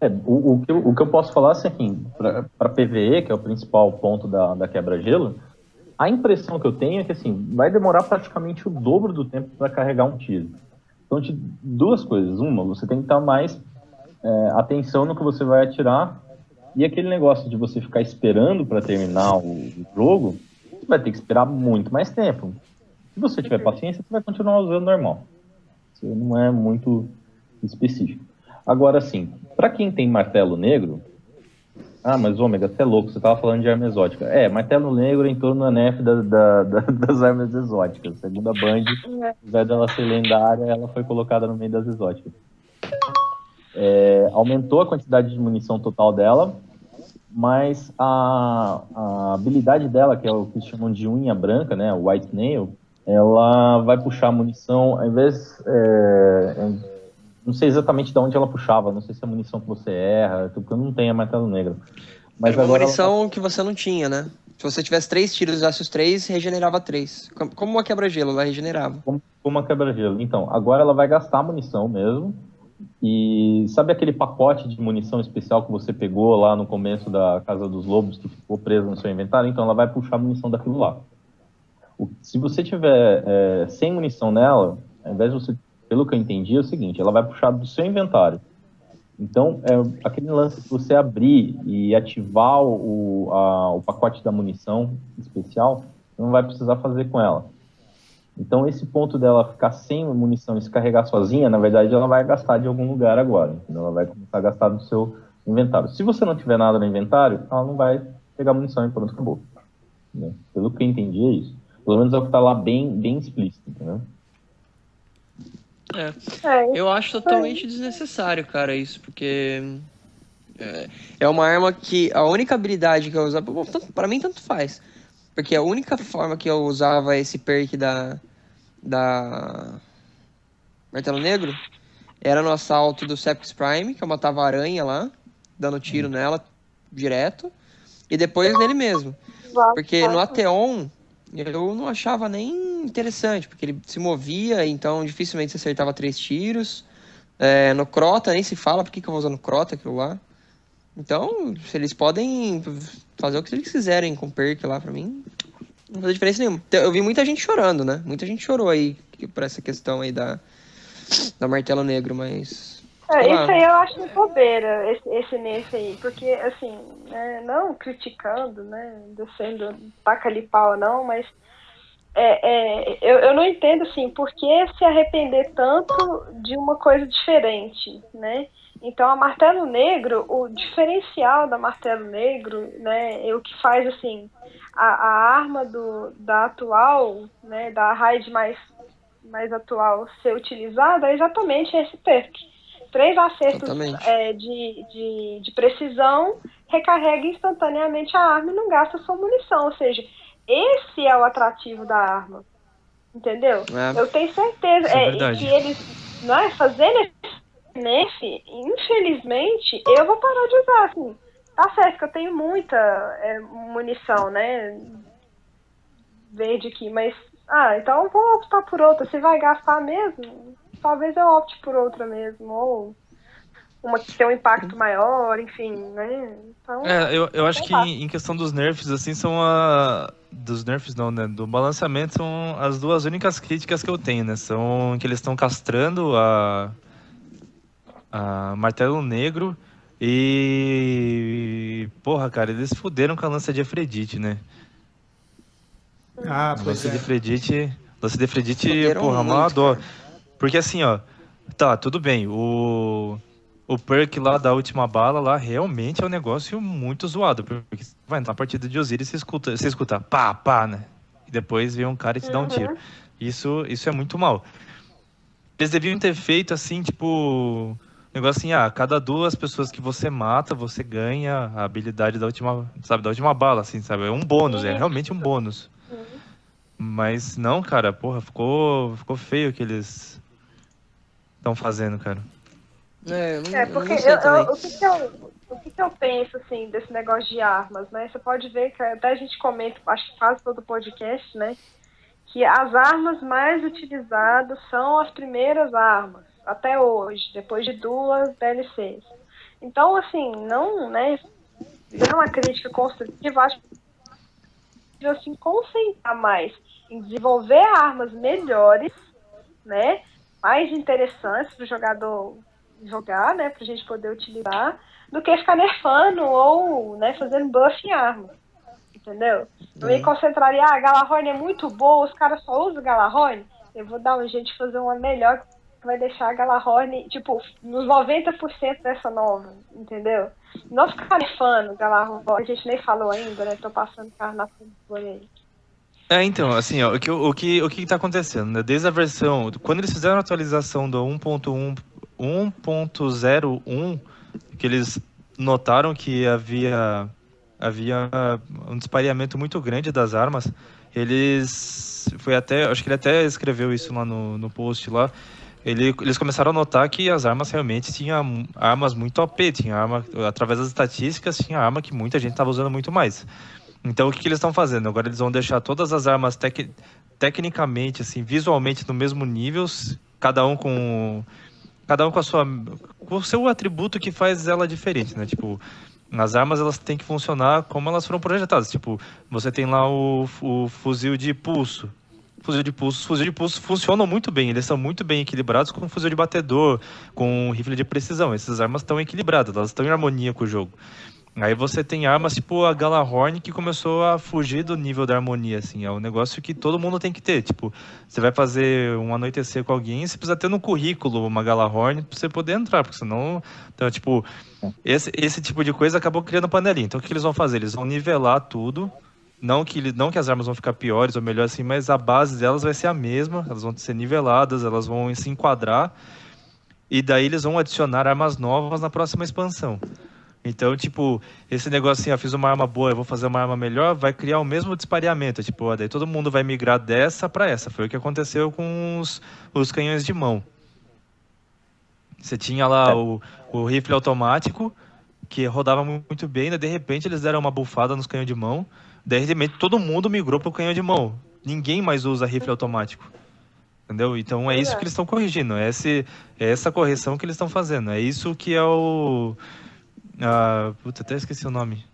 É, o, o, que eu, o que eu posso falar assim, para PVE, que é o principal ponto da, da quebra-gelo, a impressão que eu tenho é que assim, vai demorar praticamente o dobro do tempo para carregar um tiro. Então, de duas coisas. Uma, você tem que estar mais é, atenção no que você vai atirar. E aquele negócio de você ficar esperando para terminar o, jogo, você vai ter que esperar muito mais tempo. Se você tiver paciência, você vai continuar usando normal. Isso não é muito específico. Agora, sim, para quem tem martelo negro, ah, mas Ômega, você é louco, você tava falando de arma exótica. É, martelo negro entrou no NF da, da, da, das armas exóticas. Segundo a Band, ao invés dela ser lendária, ela foi colocada no meio das exóticas. É, aumentou a quantidade de munição total dela, mas a, a, habilidade dela, que é o que chamam de unha branca, né, o White Nail, ela vai puxar a munição, ao invés é, não sei exatamente de onde ela puxava, não sei se é a munição que você erra, porque eu não tenho a martelo negro. Mas Era uma munição ela... que você não tinha, né? Se você tivesse três tiros e usasse os três, regenerava três. Como uma quebra-gelo, ela regenerava. Como, uma quebra-gelo. Então, agora ela vai gastar munição mesmo. E sabe aquele pacote de munição especial que você pegou lá no começo da Casa dos Lobos, que ficou preso no seu inventário? Então ela vai puxar munição daquilo lá. O, se você tiver é, sem munição nela, ao invés de você pelo que eu entendi, é o seguinte: ela vai puxar do seu inventário. Então, é aquele lance de você abrir e ativar o, a, o pacote da munição especial, não vai precisar fazer com ela. Então, esse ponto dela ficar sem munição e se carregar sozinha, na verdade, ela vai gastar de algum lugar agora. Então, ela vai começar a gastar do seu inventário. Se você não tiver nada no inventário, ela não vai pegar munição e pronto, acabou. Né? Pelo que eu entendi, é isso. Pelo menos é o que está lá bem, bem explícito, entendeu? É. é. Eu acho totalmente desnecessário, cara, isso, porque é, é uma arma que a única habilidade que eu usava, para mim tanto faz, porque a única forma que eu usava esse perk da da Martelo Negro era no assalto do Sepix Prime, que eu matava a aranha lá, dando tiro hum. nela direto, e depois nele mesmo. Porque no Ateon eu não achava nem interessante, porque ele se movia, então dificilmente você acertava três tiros. É, no Crota nem se fala, por que, eu vou usando Crota aquilo lá? Então, eles podem fazer o que eles quiserem com o perk lá pra mim, não faz diferença nenhuma. Eu vi muita gente chorando, né? Muita gente chorou aí por essa questão aí da, da Martelo Negro, mas é, isso aí eu acho bobeira, esse, esse nesse aí, porque, assim, né, não criticando, né, descendo taca ali pau não, mas é, é, eu, eu não entendo, assim, por que se arrepender tanto de uma coisa diferente, né? Então, a Martelo Negro, o diferencial da Martelo Negro, né, é o que faz, assim, a, a arma do, da atual, né, da raid mais, mais atual ser utilizada é exatamente esse perk três acertos é, de, de, de, precisão, recarrega instantaneamente a arma e não gasta sua munição. Ou seja, esse é o atrativo da arma. Entendeu? É. Eu tenho certeza é, é que eles, não é, fazendo nesse, infelizmente, eu vou parar de usar, assim. Tá certo que eu tenho muita é, munição, né? Verde aqui, mas. Ah, então eu vou optar por outra. Se vai gastar mesmo, talvez eu opte por outra mesmo, ou uma que tem um impacto maior, enfim, né? Então, é, eu, eu acho que em, questão dos nerfs, assim, são a. Dos nerfs não, né? Do balanceamento são as duas únicas críticas que eu tenho, né? São que eles estão castrando a. a Martelo Negro e. Porra, cara, eles fuderam com a lança de Efredite, né? Ah, pois lança é. de Efredite. Lança de Efredite, porra, mal adoro. Porque assim, ó, tá, tudo bem, o, o perk lá da última bala lá realmente é um negócio muito zoado, porque vai entrar na partida de Osiris e você escuta, você escuta pá, pá, né? E depois vem um cara e te dá um tiro. Uhum. Isso, isso é muito mal. Eles deviam ter feito assim, tipo, negócio assim, ah, cada duas pessoas que você mata, você ganha a habilidade da última, sabe, da última bala, assim, sabe? É um bônus, é realmente um bônus. Uhum. Mas não, cara, porra, ficou, ficou feio que eles estão fazendo, cara. É, não, é porque eu, eu, o, que, que, eu, o que, que eu penso, assim, desse negócio de armas, né? Você pode ver que até a gente comenta, acho que quase todo podcast, né? Que as armas mais utilizadas são as primeiras armas, até hoje, depois de duas DLCs. Então, assim, não, né? É uma crítica construtiva, acho que assim, concentrar mais em desenvolver armas melhores, né? Mais interessantes para o jogador jogar, né, para a gente poder utilizar, do que ficar nerfando ou né, fazendo buff em arma. Entendeu? Eu me uhum. concentraria, ah, a Galahorn é muito boa, os caras só usam Galahorn. Eu vou dar um jeito de fazer uma melhor que vai deixar a Galahorn, tipo, nos 90% dessa nova, entendeu? Não ficar nerfando Galahorn, a gente nem falou ainda, né? Tô passando carro na aí. É, então, assim, ó, o que o que o que tá acontecendo, né? Desde a versão, quando eles fizeram a atualização do 1.1 1.01, que eles notaram que havia havia um dispareamento muito grande das armas, eles foi até, acho que ele até escreveu isso lá no, no post lá. Ele, eles começaram a notar que as armas realmente tinham armas muito OP, tinha arma através das estatísticas, tinha arma que muita gente estava usando muito mais. Então o que, que eles estão fazendo? Agora eles vão deixar todas as armas tec tecnicamente, assim, visualmente no mesmo nível, cada um com cada um com a sua com o seu atributo que faz ela diferente, né? Tipo, as armas elas têm que funcionar como elas foram projetadas. Tipo, você tem lá o, o fuzil de pulso. Fuzil de pulso, fuzil de pulso funcionam muito bem, eles são muito bem equilibrados com fuzil de batedor, com rifle de precisão. Essas armas estão equilibradas, elas estão em harmonia com o jogo. Aí você tem armas tipo a Galahorn que começou a fugir do nível da harmonia, assim. É um negócio que todo mundo tem que ter. Tipo, você vai fazer um anoitecer com alguém, você precisa ter no currículo uma Galahorn pra você poder entrar, porque senão. Então, tipo, esse, esse tipo de coisa acabou criando panelinha. Então, o que eles vão fazer? Eles vão nivelar tudo. Não que, não que as armas vão ficar piores ou melhor assim, mas a base delas vai ser a mesma. Elas vão ser niveladas, elas vão se enquadrar. E daí eles vão adicionar armas novas na próxima expansão. Então, tipo, esse negócio assim, eu fiz uma arma boa, eu vou fazer uma arma melhor, vai criar o mesmo dispareamento. Tipo, ó, daí todo mundo vai migrar dessa para essa. Foi o que aconteceu com os, os canhões de mão. Você tinha lá é. o, o rifle automático, que rodava muito bem, de repente eles deram uma bufada nos canhões de mão, de repente todo mundo migrou pro canhão de mão. Ninguém mais usa rifle automático. Entendeu? Então é isso que eles estão corrigindo. É, esse, é essa correção que eles estão fazendo. É isso que é o ah, puta, até esqueci o nome.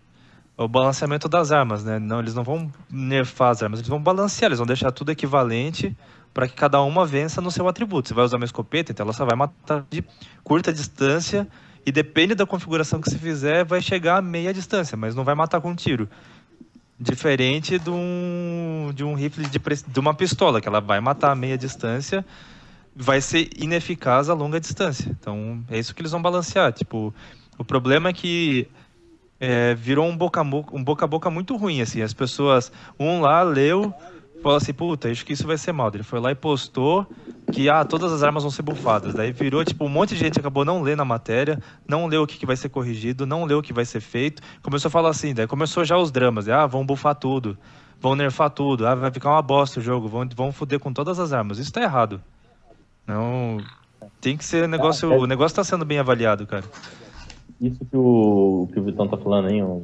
O balanceamento das armas, né? Não, eles não vão nerfar as armas, eles vão balancear, eles vão deixar tudo equivalente para que cada uma vença no seu atributo. Você vai usar uma escopeta, então ela só vai matar de curta distância e depende da configuração que você fizer, vai chegar a meia distância, mas não vai matar com tiro. Diferente de um, de um rifle de, de uma pistola, que ela vai matar a meia distância, vai ser ineficaz a longa distância. Então é isso que eles vão balancear. Tipo, o problema é que é, virou um boca, a boca, um boca a boca muito ruim, assim. As pessoas, um lá leu, falou assim, puta, acho que isso vai ser mal. Ele foi lá e postou que, ah, todas as armas vão ser bufadas. Daí virou, tipo, um monte de gente acabou não lendo a matéria, não leu o que, que vai ser corrigido, não leu o que vai ser feito. Começou a falar assim, daí começou já os dramas, ah, vão bufar tudo, vão nerfar tudo, ah, vai ficar uma bosta o jogo, vão, vão foder com todas as armas. Isso tá errado. Não... Tem que ser negócio... O negócio tá sendo bem avaliado, cara isso que o, que o Vitão tá falando aí, o,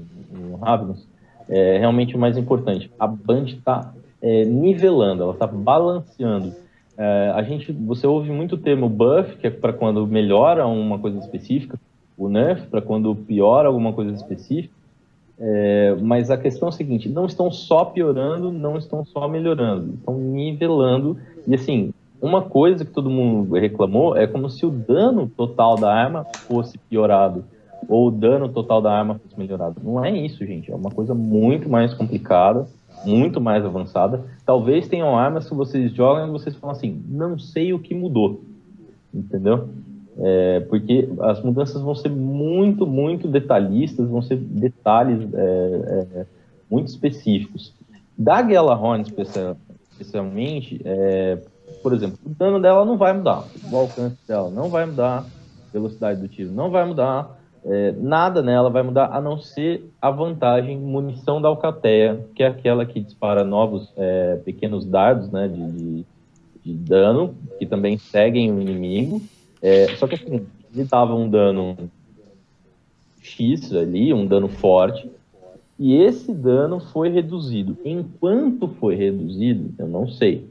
o Ravens, é realmente o mais importante. A Band está é, nivelando, ela está balanceando. É, a gente, você ouve muito o termo buff, que é para quando melhora uma coisa específica, o nerf para quando piora alguma coisa específica. É, mas a questão é a seguinte: não estão só piorando, não estão só melhorando, estão nivelando. E assim, uma coisa que todo mundo reclamou é como se o dano total da arma fosse piorado ou o dano total da arma fosse melhorado. Não é isso, gente. É uma coisa muito mais complicada, muito mais avançada. Talvez tenham armas que vocês jogam e vocês falam assim, não sei o que mudou. Entendeu? É, porque as mudanças vão ser muito, muito detalhistas, vão ser detalhes é, é, muito específicos. Da especial, especialmente, é, por exemplo, o dano dela não vai mudar, o alcance dela não vai mudar, a velocidade do tiro não vai mudar, é, nada nela vai mudar a não ser a vantagem munição da alcateia, que é aquela que dispara novos é, pequenos dardos né, de, de, de, dano, que também seguem o inimigo. É, só que assim, ele dava um dano X ali, um dano forte, e esse dano foi reduzido. Enquanto foi reduzido, eu não sei.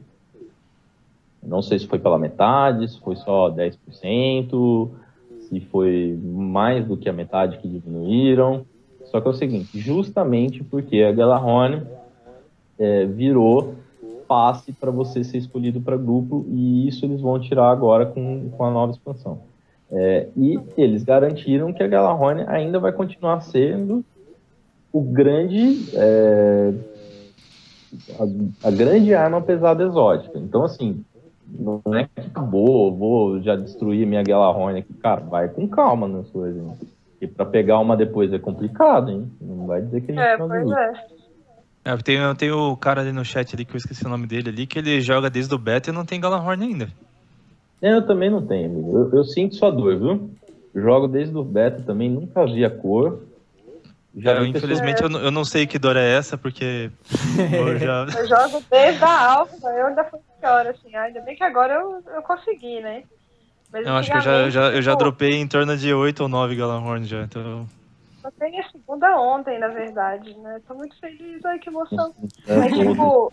Não sei se foi pela metade, se foi só 10%, se foi mais do que a metade que diminuíram. Só que é o seguinte, justamente porque a Galahorn é, virou passe para você ser escolhido para grupo e isso eles vão tirar agora com, com a nova expansão. É, e eles garantiram que a Galahorn ainda vai continuar sendo o grande é, a, a, grande arma pesada exótica. Então assim não é que acabou, vou já destruir minha Gjallarhorn aqui. Cara, vai com calma nas coisas. Hein? E pra pegar uma depois é complicado, hein? Não vai dizer que a gente é, pois é. é. tem, tem o cara ali no chat ali, que eu esqueci o nome dele ali, que ele joga desde o beta e não tem Gjallarhorn ainda. É, eu também não tenho, amigo. Eu, eu sinto sua dor, viu? jogo desde o beta também, nunca vi a cor. Já eu, infelizmente, eu, não, eu não sei que dor é essa, porque. eu, já... eu jogo desde a alfa, eu ainda fui pior, assim. Ainda bem que agora eu, eu consegui, né? Mas eu acho que eu já, já, eu já dropei em torno de 8 ou 9 Galahorn já, então. Só tem a segunda ontem, na verdade, né? Tô muito feliz, ai que emoção. É, Mas, tipo,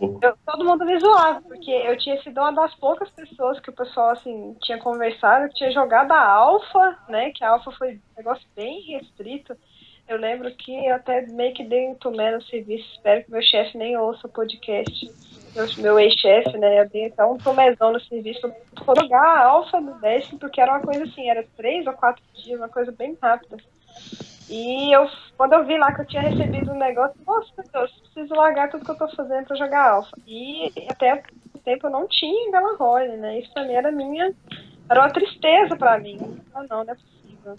eu, todo mundo me zoava, porque eu tinha sido uma das poucas pessoas que o pessoal, assim, tinha conversado, que tinha jogado a Alpha, né? Que a Alpha foi um negócio bem restrito. Eu lembro que eu até meio que dei um tumé no serviço, espero que meu chefe nem ouça o podcast meu, meu ex-chefe, né? Eu dei até um tomezão no serviço pra jogar a alfa no décimo, porque era uma coisa assim, era três ou quatro dias, uma coisa bem rápida. E eu, quando eu vi lá que eu tinha recebido um negócio, nossa, meu Deus, preciso largar tudo que eu tô fazendo pra jogar alfa. E até o tempo eu não tinha Galahorn, né? Isso pra mim era minha. Era uma tristeza pra mim. Ah, não, não é possível.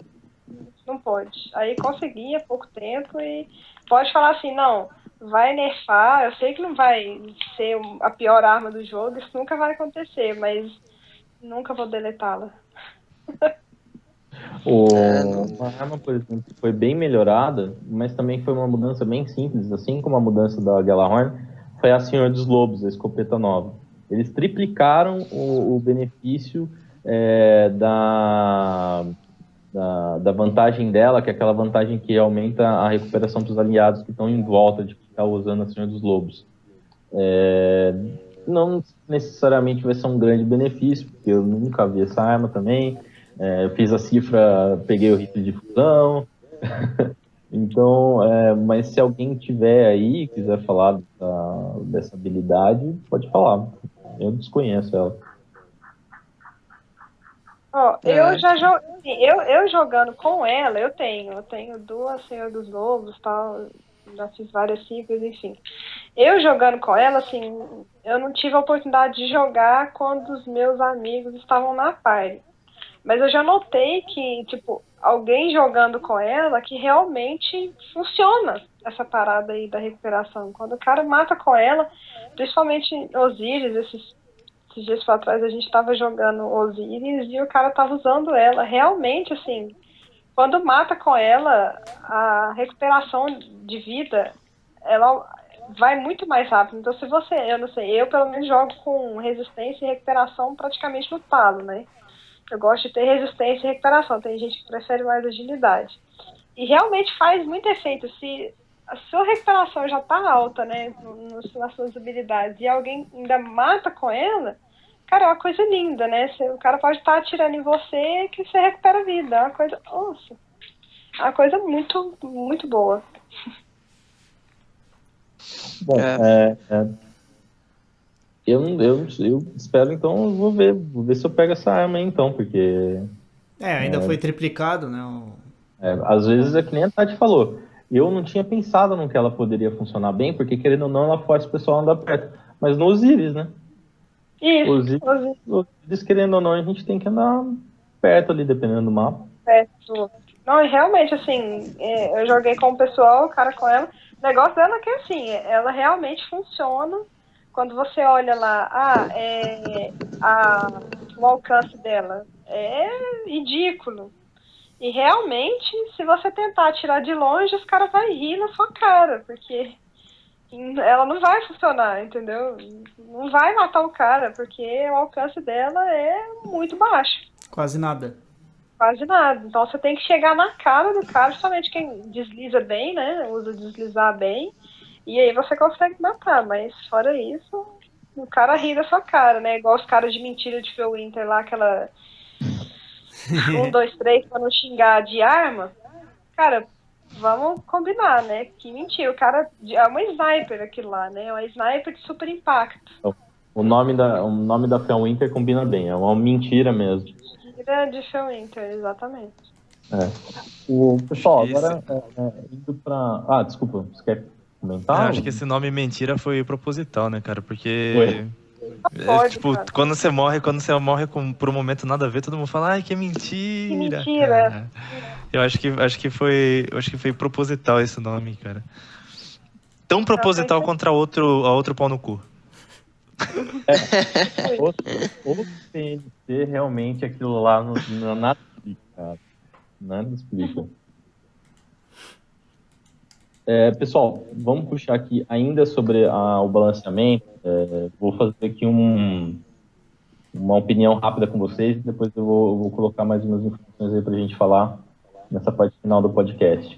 Não pode. Aí consegui há pouco tempo e pode falar assim, não, vai nerfar, eu sei que não vai ser a pior arma do jogo, isso nunca vai acontecer, mas nunca vou deletá-la. O, é, uma arma, por exemplo, foi bem melhorada, mas também foi uma mudança bem simples, assim como a mudança da Galahorn, foi a Senhor dos Lobos, a escopeta nova. Eles triplicaram o, o benefício é, da, da, da, vantagem dela, que é aquela vantagem que aumenta a recuperação dos aliados que estão em volta de ficar usando a Senhor dos Lobos. É, não necessariamente vai ser um grande benefício, porque eu nunca vi essa arma também. É, eu fiz a cifra, peguei o rito de fusão. então, é, mas se alguém tiver aí quiser falar dessa habilidade, pode falar. Eu desconheço ela. Ó, oh, eu já joguei, eu, eu jogando com ela, eu tenho, eu tenho duas Senhor dos Lobos, tal, já fiz várias ciclos, enfim. Eu jogando com ela, assim, eu não tive a oportunidade de jogar quando os meus amigos estavam na party. Mas eu já notei que, tipo, alguém jogando com ela que realmente funciona essa parada aí da recuperação. Quando o cara mata com ela, principalmente Osiris, esses, esses dias para trás a gente tava jogando Osiris e o cara tava usando ela. Realmente, assim, quando mata com ela, a recuperação de vida, ela vai muito mais rápido. Então, se você, eu não sei, eu pelo menos jogo com resistência e recuperação praticamente no talo, né? Eu gosto de ter resistência e recuperação. Tem gente que prefere mais agilidade. E realmente faz muito efeito. Se a sua recuperação já está alta, né, nas suas habilidades, e alguém ainda mata com ela, cara, é uma coisa linda, né? O cara pode estar tá atirando em você que você recupera a vida. É uma coisa. Nossa. É uma coisa muito, muito boa. Bom, é, é, é eu, eu, eu espero, então, vou ver, vou ver se eu pego essa arma aí, então, porque... É, ainda é, foi triplicado, né? O... É, às vezes é que nem a Tati falou, eu não tinha pensado no que ela poderia funcionar bem, porque querendo ou não, ela força o pessoal a andar perto. Mas no Osiris, né? Isso, Osiris, Osiris, querendo ou não, a gente tem que andar perto ali, dependendo do mapa. Perto. Não, e realmente, assim, é, eu joguei com o pessoal, o cara com ela. O negócio dela é que, assim, ela realmente funciona quando você olha lá, ah, é, a, o alcance dela é ridículo. E realmente, se você tentar tirar de longe, os caras vão rir na sua cara, porque ela não vai funcionar, entendeu? Não vai matar o cara, porque o alcance dela é muito baixo. Quase nada. Quase nada. Então você tem que chegar na cara do cara, justamente quem desliza bem, né? Usa deslizar bem e aí você consegue matar, mas fora isso, o cara ri da sua cara, né? Igual os caras de mentira de Phil Winter lá, aquela. um, dois, três, pra não xingar de arma. Cara, vamos combinar, né? Que mentira. O cara é uma sniper aquilo lá, né? É uma sniper de super impacto. O nome da, o nome da Phil Winter combina bem, é uma mentira mesmo. Mentira de Phil Winter, exatamente. É. O, pessoal, agora é, é, indo pra. Ah, desculpa, você quer comentar? Eu acho que esse nome mentira foi proposital, né, cara? Porque. É, tipo, cara. quando você morre, quando você morre com, por um momento nada a ver, todo mundo fala, ai, que mentira. Que mentira. Eu acho que, acho que foi. Eu acho que foi proposital esse nome, cara. Tão proposital contra outro, a outro pau no cu. É, outro, outro TNT realmente aquilo lá não, não nada explica, cara. Nada explica. É, pessoal, vamos puxar aqui ainda sobre a, o balanceamento. É, vou fazer aqui um, uma opinião rápida com vocês, depois eu vou, vou colocar mais umas informações aí para a gente falar nessa parte final do podcast.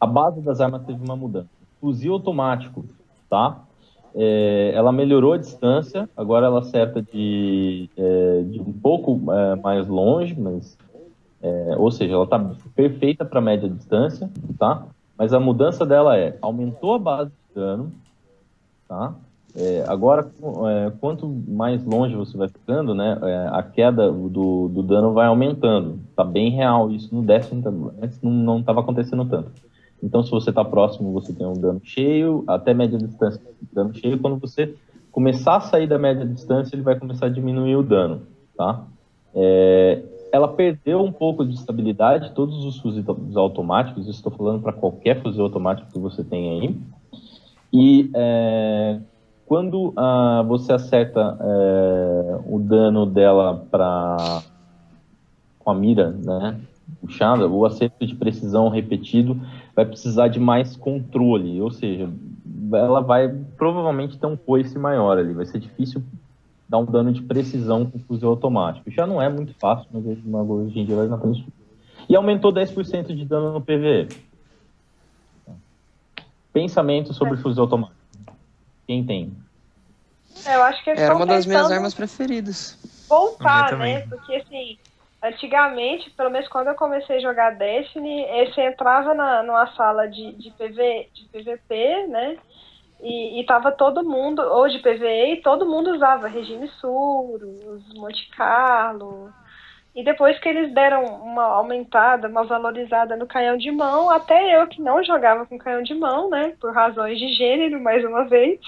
A base das armas teve uma mudança. Fuzil automático, tá? É, ela melhorou a distância, agora ela acerta de, é, de um pouco é, mais longe, mas, é, ou seja, ela está perfeita para média distância, tá? Mas a mudança dela é, aumentou a base de dano, tá? É, agora, é, quanto mais longe você vai ficando, né, é, a queda do, do dano vai aumentando. Tá bem real isso no décimo, antes não estava acontecendo tanto. Então, se você está próximo, você tem um dano cheio, até média distância, dano cheio. Quando você começar a sair da média distância, ele vai começar a diminuir o dano, tá? É, ela perdeu um pouco de estabilidade, todos os fuzis automáticos, estou falando para qualquer fuzil automático que você tem aí. E é, quando ah, você acerta é, o dano dela para com a mira, né, puxada, o acerto de precisão repetido vai precisar de mais controle, ou seja, ela vai provavelmente ter um coice maior ali, vai ser difícil dar um dano de precisão com fuzil automático. Já não é muito fácil, mas hoje em dia vai na frente. E aumentou 10% de dano no PVE. Pensamento sobre fuzil automático. Quem tem? Eu acho que Era uma das minhas armas preferidas. Voltar, né? Porque assim, antigamente, pelo menos quando eu comecei a jogar Destiny, você entrava na, numa sala de, de, PV, de PVP, né? E, e tava todo mundo, de PVE, todo mundo usava regime Suros, Monte Carlo. E depois que eles deram uma aumentada, uma valorizada no canhão de mão, até eu que não jogava com canhão de mão, né? Por razões de gênero, mais uma vez,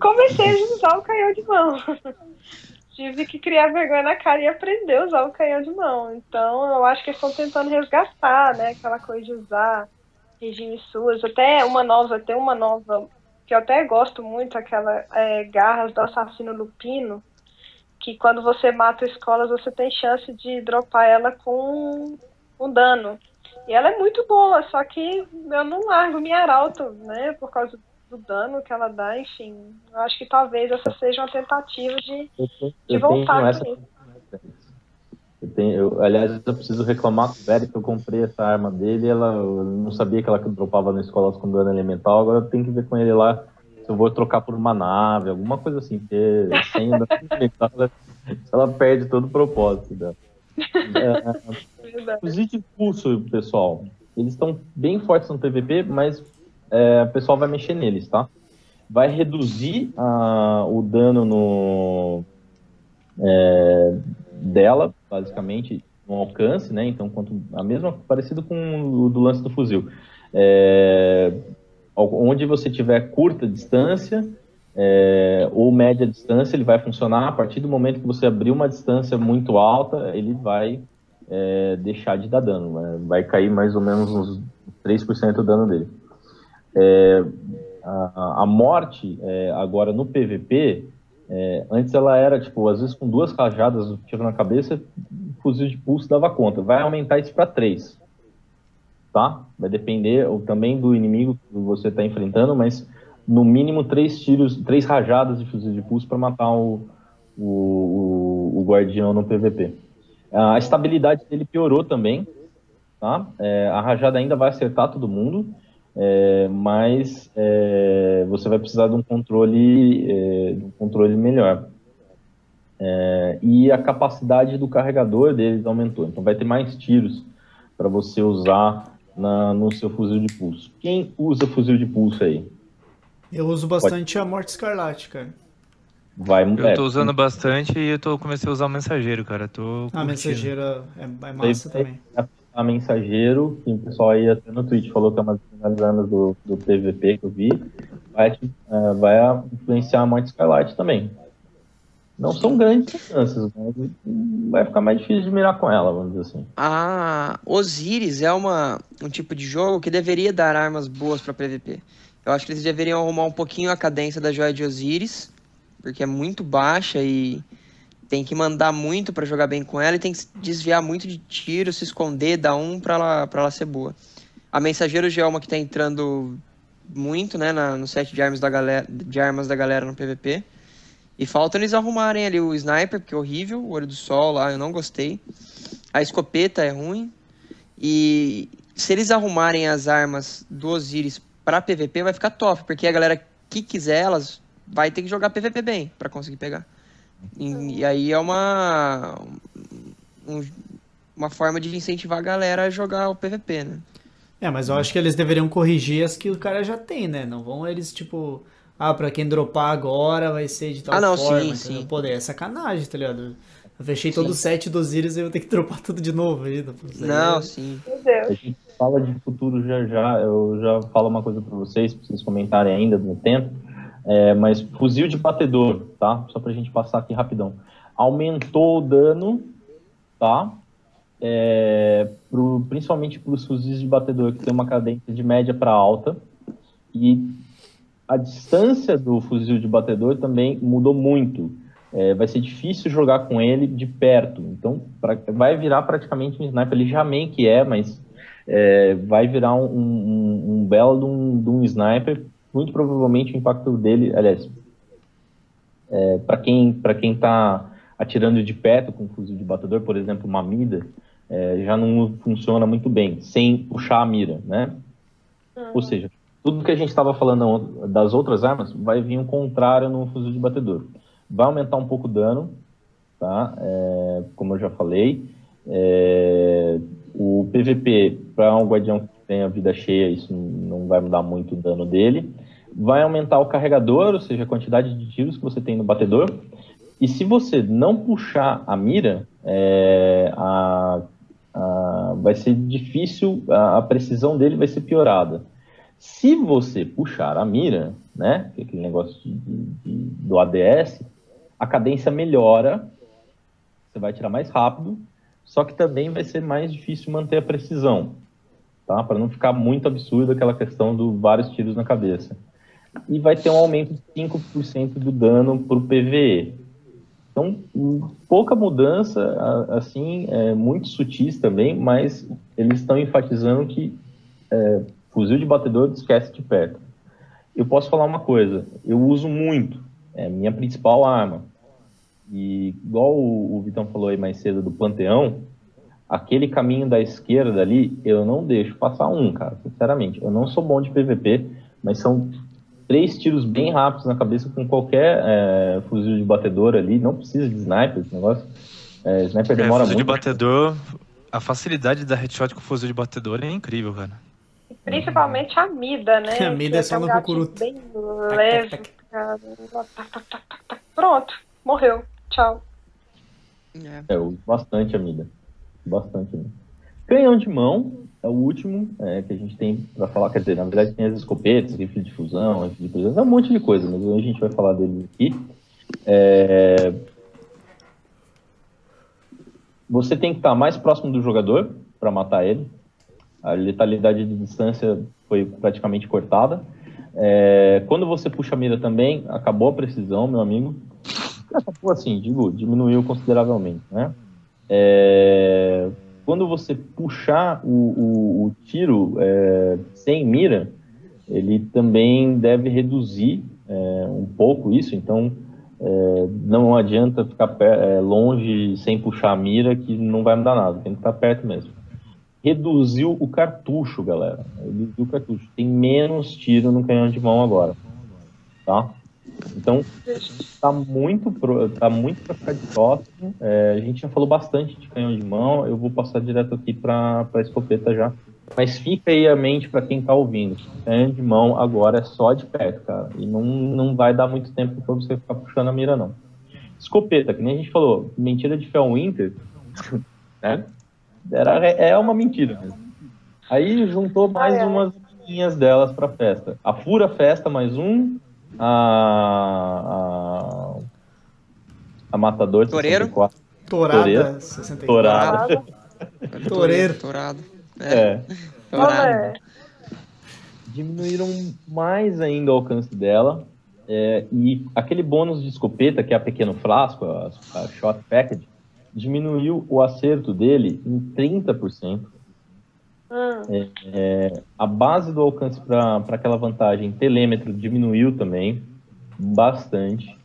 comecei a usar o canhão de mão. Tive que criar vergonha na cara e aprender a usar o canhão de mão. Então, eu acho que eles estão tentando resgatar, né? Aquela coisa de usar regime suas. Até uma nova, tem uma nova que eu até gosto muito, aquela é, Garras do Assassino Lupino, que quando você mata escolas, você tem chance de dropar ela com um dano. E ela é muito boa, só que eu não largo minha arauto, né, por causa do dano que ela dá, enfim. Eu acho que talvez essa seja uma tentativa de, eu, de voltar essa... Eu tenho, eu, aliás, eu preciso reclamar com o Velho que eu comprei essa arma dele ela, eu não sabia que ela dropava na escola com dano elemental, agora eu tenho que ver com ele lá se eu vou trocar por uma nave, alguma coisa assim, porque sem dano elemental ela perde todo o propósito dela. É, os pulso, pessoal, eles estão bem fortes no PVP, mas é, o pessoal vai mexer neles, tá? Vai reduzir uh, o dano no, é, dela, basicamente, no alcance, né? Então, quanto, a mesma, parecido com o do lance do fuzil. É, onde você tiver curta distância é, ou média distância, ele vai funcionar. A partir do momento que você abrir uma distância muito alta, ele vai é, deixar de dar dano. Né? Vai cair mais ou menos uns 3% do dano dele. É, a, a, morte, é, agora no PVP, é, antes ela era, tipo, às vezes com duas rajadas, tiro na cabeça, fuzil de pulso dava conta. Vai aumentar isso para três. Tá? Vai depender também do inimigo que você está enfrentando, mas no mínimo três tiros, três rajadas de fuzil de pulso para matar o, o, o, o, guardião no PVP. A estabilidade dele piorou também. Tá? É, a rajada ainda vai acertar todo mundo é, mas é, você vai precisar de um controle, é, de um controle melhor. É, e a capacidade do carregador deles aumentou, então vai ter mais tiros para você usar na, no seu fuzil de pulso. Quem usa fuzil de pulso aí? Eu uso bastante Pode. a Morte Escarlate, cara. Vai, eu tô usando bastante e eu tô, comecei a usar o mensageiro, cara. Tô a mensageiro é, é massa também a Mensageiro, que o pessoal aí até no Twitch falou que é uma das armas do, do PVP que eu vi, vai, uh, vai influenciar a Morte Skylight também. Não são grandes distâncias, mas vai ficar mais difícil de mirar com ela, vamos dizer assim. A Osiris é uma, um tipo de jogo que deveria dar armas boas para PVP. Eu acho que eles deveriam arrumar um pouquinho a cadência da joia de Osiris, porque é muito baixa e tem que mandar muito para jogar bem com ela e tem que desviar muito de tiro, se esconder, dar um para ela, pra ela ser boa. A Mensageiro já é uma que tá entrando muito, né, na, no set de armas, da galera, de armas da galera no PVP. E falta eles arrumarem ali o Sniper, porque é horrível, o Olho do Sol lá, eu não gostei. A escopeta é ruim. E se eles arrumarem as armas do Osiris para PVP, vai ficar top, porque a galera que quiser elas vai ter que jogar PVP bem para conseguir pegar. E, e aí é uma, um, uma forma de incentivar a galera a jogar o PVP, né? É, mas eu acho que eles deveriam corrigir as que o cara já tem, né? Não vão eles, tipo, Ah, pra quem dropar agora vai ser de tal Ah, não, forma. sim, sim. Pô, é sacanagem, tá ligado? Eu fechei todo Sim. o set dos Íris e eu vou ter que dropar tudo de novo ainda. Não, é- sim. Meu Deus. A gente fala de futuro já já, eu já falo uma coisa para vocês, para vocês comentarem ainda no tempo, é, mas fuzil de batedor, tá? Só pra gente passar aqui rapidão. Aumentou o dano, tá? É, pro, principalmente para os fuzis de batedor que tem uma cadência de média para alta e a distância do fuzil de batedor também mudou muito. É, vai ser difícil jogar com ele de perto. Então, pra- vai virar praticamente um sniper. Ele já meio que é, mas é, vai virar um, um, um belo de um, de um sniper. Muito provavelmente o impacto dele, aliás, é, para quem para quem está atirando de perto com fuzil de batedor, por exemplo, uma mida, é, já não funciona muito bem, sem puxar a mira, né? Ou seja, tudo que a gente estava falando das outras armas vai vir um contrário no fuzil de batedor. Vai aumentar um pouco o dano, tá? É, como eu já falei. É, o PVP, para um guardião que tem a vida cheia, isso não vai mudar muito o dano dele. Vai aumentar o carregador, ou seja, a quantidade de tiros que você tem no batedor. E se você não puxar a mira, é, a, a- vai ser difícil, a, a precisão dele vai ser piorada. Se você puxar a mira, né, é aquele negócio de- de- do ADS, a cadência melhora, você vai tirar mais rápido, só que também vai ser mais difícil manter a precisão, tá? Para não ficar muito absurdo aquela questão do vários tiros na cabeça. E vai ter um aumento de 5% do dano para o PVE. Então, pouca mudança, assim, é, muito sutis também, mas eles estão enfatizando que é, fuzil de batedor esquece de perto. Eu posso falar uma coisa, eu uso muito, é minha principal arma. E igual o, o Vitão falou aí mais cedo do Panteão, aquele caminho da esquerda ali, eu não deixo passar um, cara, sinceramente. Eu não sou bom de PVP, mas são três tiros bem rápidos na cabeça com qualquer é, fuzil de batedor ali. Não precisa de sniper esse negócio. É, sniper É, demora fuzil de muito. batedor, a facilidade da headshot com fuzil de batedor é incrível, cara. Principalmente a Mida, né? A Mida é só um no cucuruto. Bem leve. Tac, tac, tac. Pronto, morreu. Tchau. É. É, eu uso bastante a mida. Bastante a mida. Canhão de mão é o último é, que a gente tem para falar. Quer dizer, na verdade tem as escopetas, rifle de fusão, rifle de fusão, é um monte de coisa, mas hoje a gente vai falar deles aqui. É, Você tem que estar mais próximo do jogador para matar ele. A letalidade de distância foi praticamente cortada. É, Quando você puxa a mira também, acabou a precisão, meu amigo. Acabou assim, digo, diminuiu consideravelmente, né? É, Quando você puxar o, o- o tiro é, sem mira, ele também deve reduzir é, um pouco isso, então é, não adianta ficar é, longe sem puxar a mira que não vai mudar nada, tem que estar perto mesmo. Reduziu o cartucho, galera. Reduziu o cartucho. Tem menos tiro no canhão de mão agora. Tá? Então, tá muito, pro, tá muito para ficar de próximo. É, a gente já falou bastante de canhão de mão. Eu vou passar direto aqui para a escopeta já. Mas fica aí a mente para quem tá ouvindo. Canhão de mão agora é só de perto, cara. E não, não vai dar muito tempo para você ficar puxando a mira, não. Escopeta, que nem a gente falou, mentira de Fel Winter, né? Era, é uma mentira mesmo. Aí juntou mais Ai, ai. umas linhas delas pra festa. A Fura Festa, mais um. A. A, a Matador de Toreiro? 64. Torada Toreiro. 64. Torada. Toureiro. Tourado. É. É. Olha, Diminuíram mais ainda o alcance dela. é, e aquele bônus de escopeta, que é a pequeno frasco, a, a shot package, diminuiu o acerto dele em 30%. Hum, É, a base do alcance para aquela vantagem telêmetro diminuiu também bastante.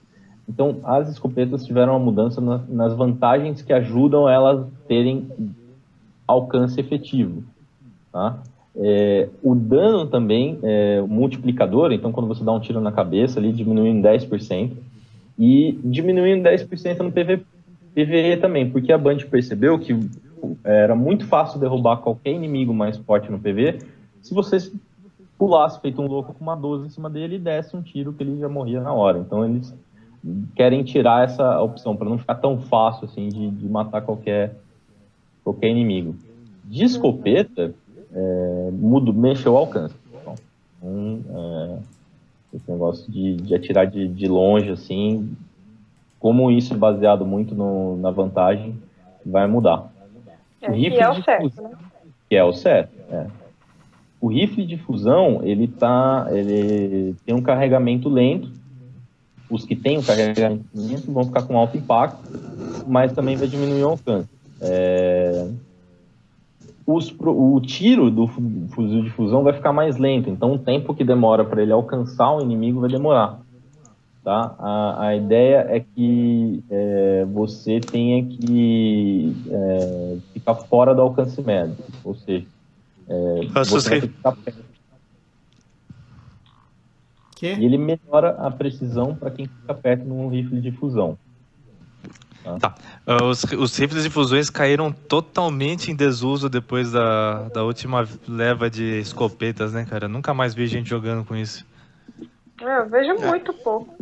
Então, as escopetas tiveram uma mudança na- nas vantagens que ajudam elas terem alcance efetivo. Tá? É, o dano também, é, o multiplicador, então quando você dá um tiro na cabeça ali, diminui em 10%. E diminuindo 10% no PV, PVE também, porque a Band percebeu que era muito fácil derrubar qualquer inimigo mais forte no PV se você pulasse feito um louco com uma 12 em cima dele e desse um tiro que ele já morria na hora. Então eles querem tirar essa opção para não ficar tão fácil assim de, de, matar qualquer qualquer inimigo. De escopeta, é, mudo, mexeu o alcance. Então, um, é, esse negócio de, de atirar de, de, longe, assim, como isso é baseado muito no, na vantagem, vai mudar. É, o que é o certo, fusão, né? Que é o certo, é. O rifle de fusão, ele, tá, ele tem um carregamento lento, os que têm o carregamento lento vão ficar com alto impacto, mas também vai diminuir o alcance. É, os, o tiro do fuzil de fusão vai ficar mais lento, então o tempo que demora para ele alcançar o inimigo vai demorar. Tá? A, a ideia é que é, você tenha que é, ficar fora do alcance médio, ou seja, é, você tem que ficar perto. Que? E ele melhora a precisão para quem fica perto num rifle de fusão. Tá. tá. Uh, os, os rifles de fusões caíram totalmente em desuso depois da, da última leva de escopetas, né, cara? Nunca mais vi gente jogando com isso. É, eu vejo é. muito pouco.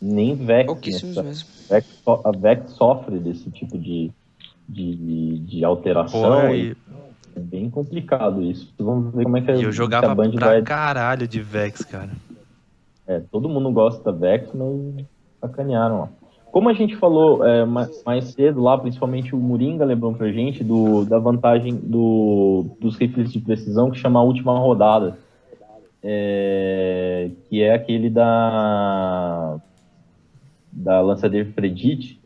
Nem Vex. Essa, Vex a Vex sofre desse tipo de, de, de alteração. e... É bem complicado isso. Vamos ver como é que e eu jogava a Band pra vai... caralho de Vex, cara. É, todo mundo gosta da Vex, mas sacanearam, ó. Como a gente falou é, mais cedo lá, principalmente o Moringa lembrou pra gente do, da vantagem do, dos rifles de precisão que chama a última rodada, é, que é aquele da da lançadeira Predit.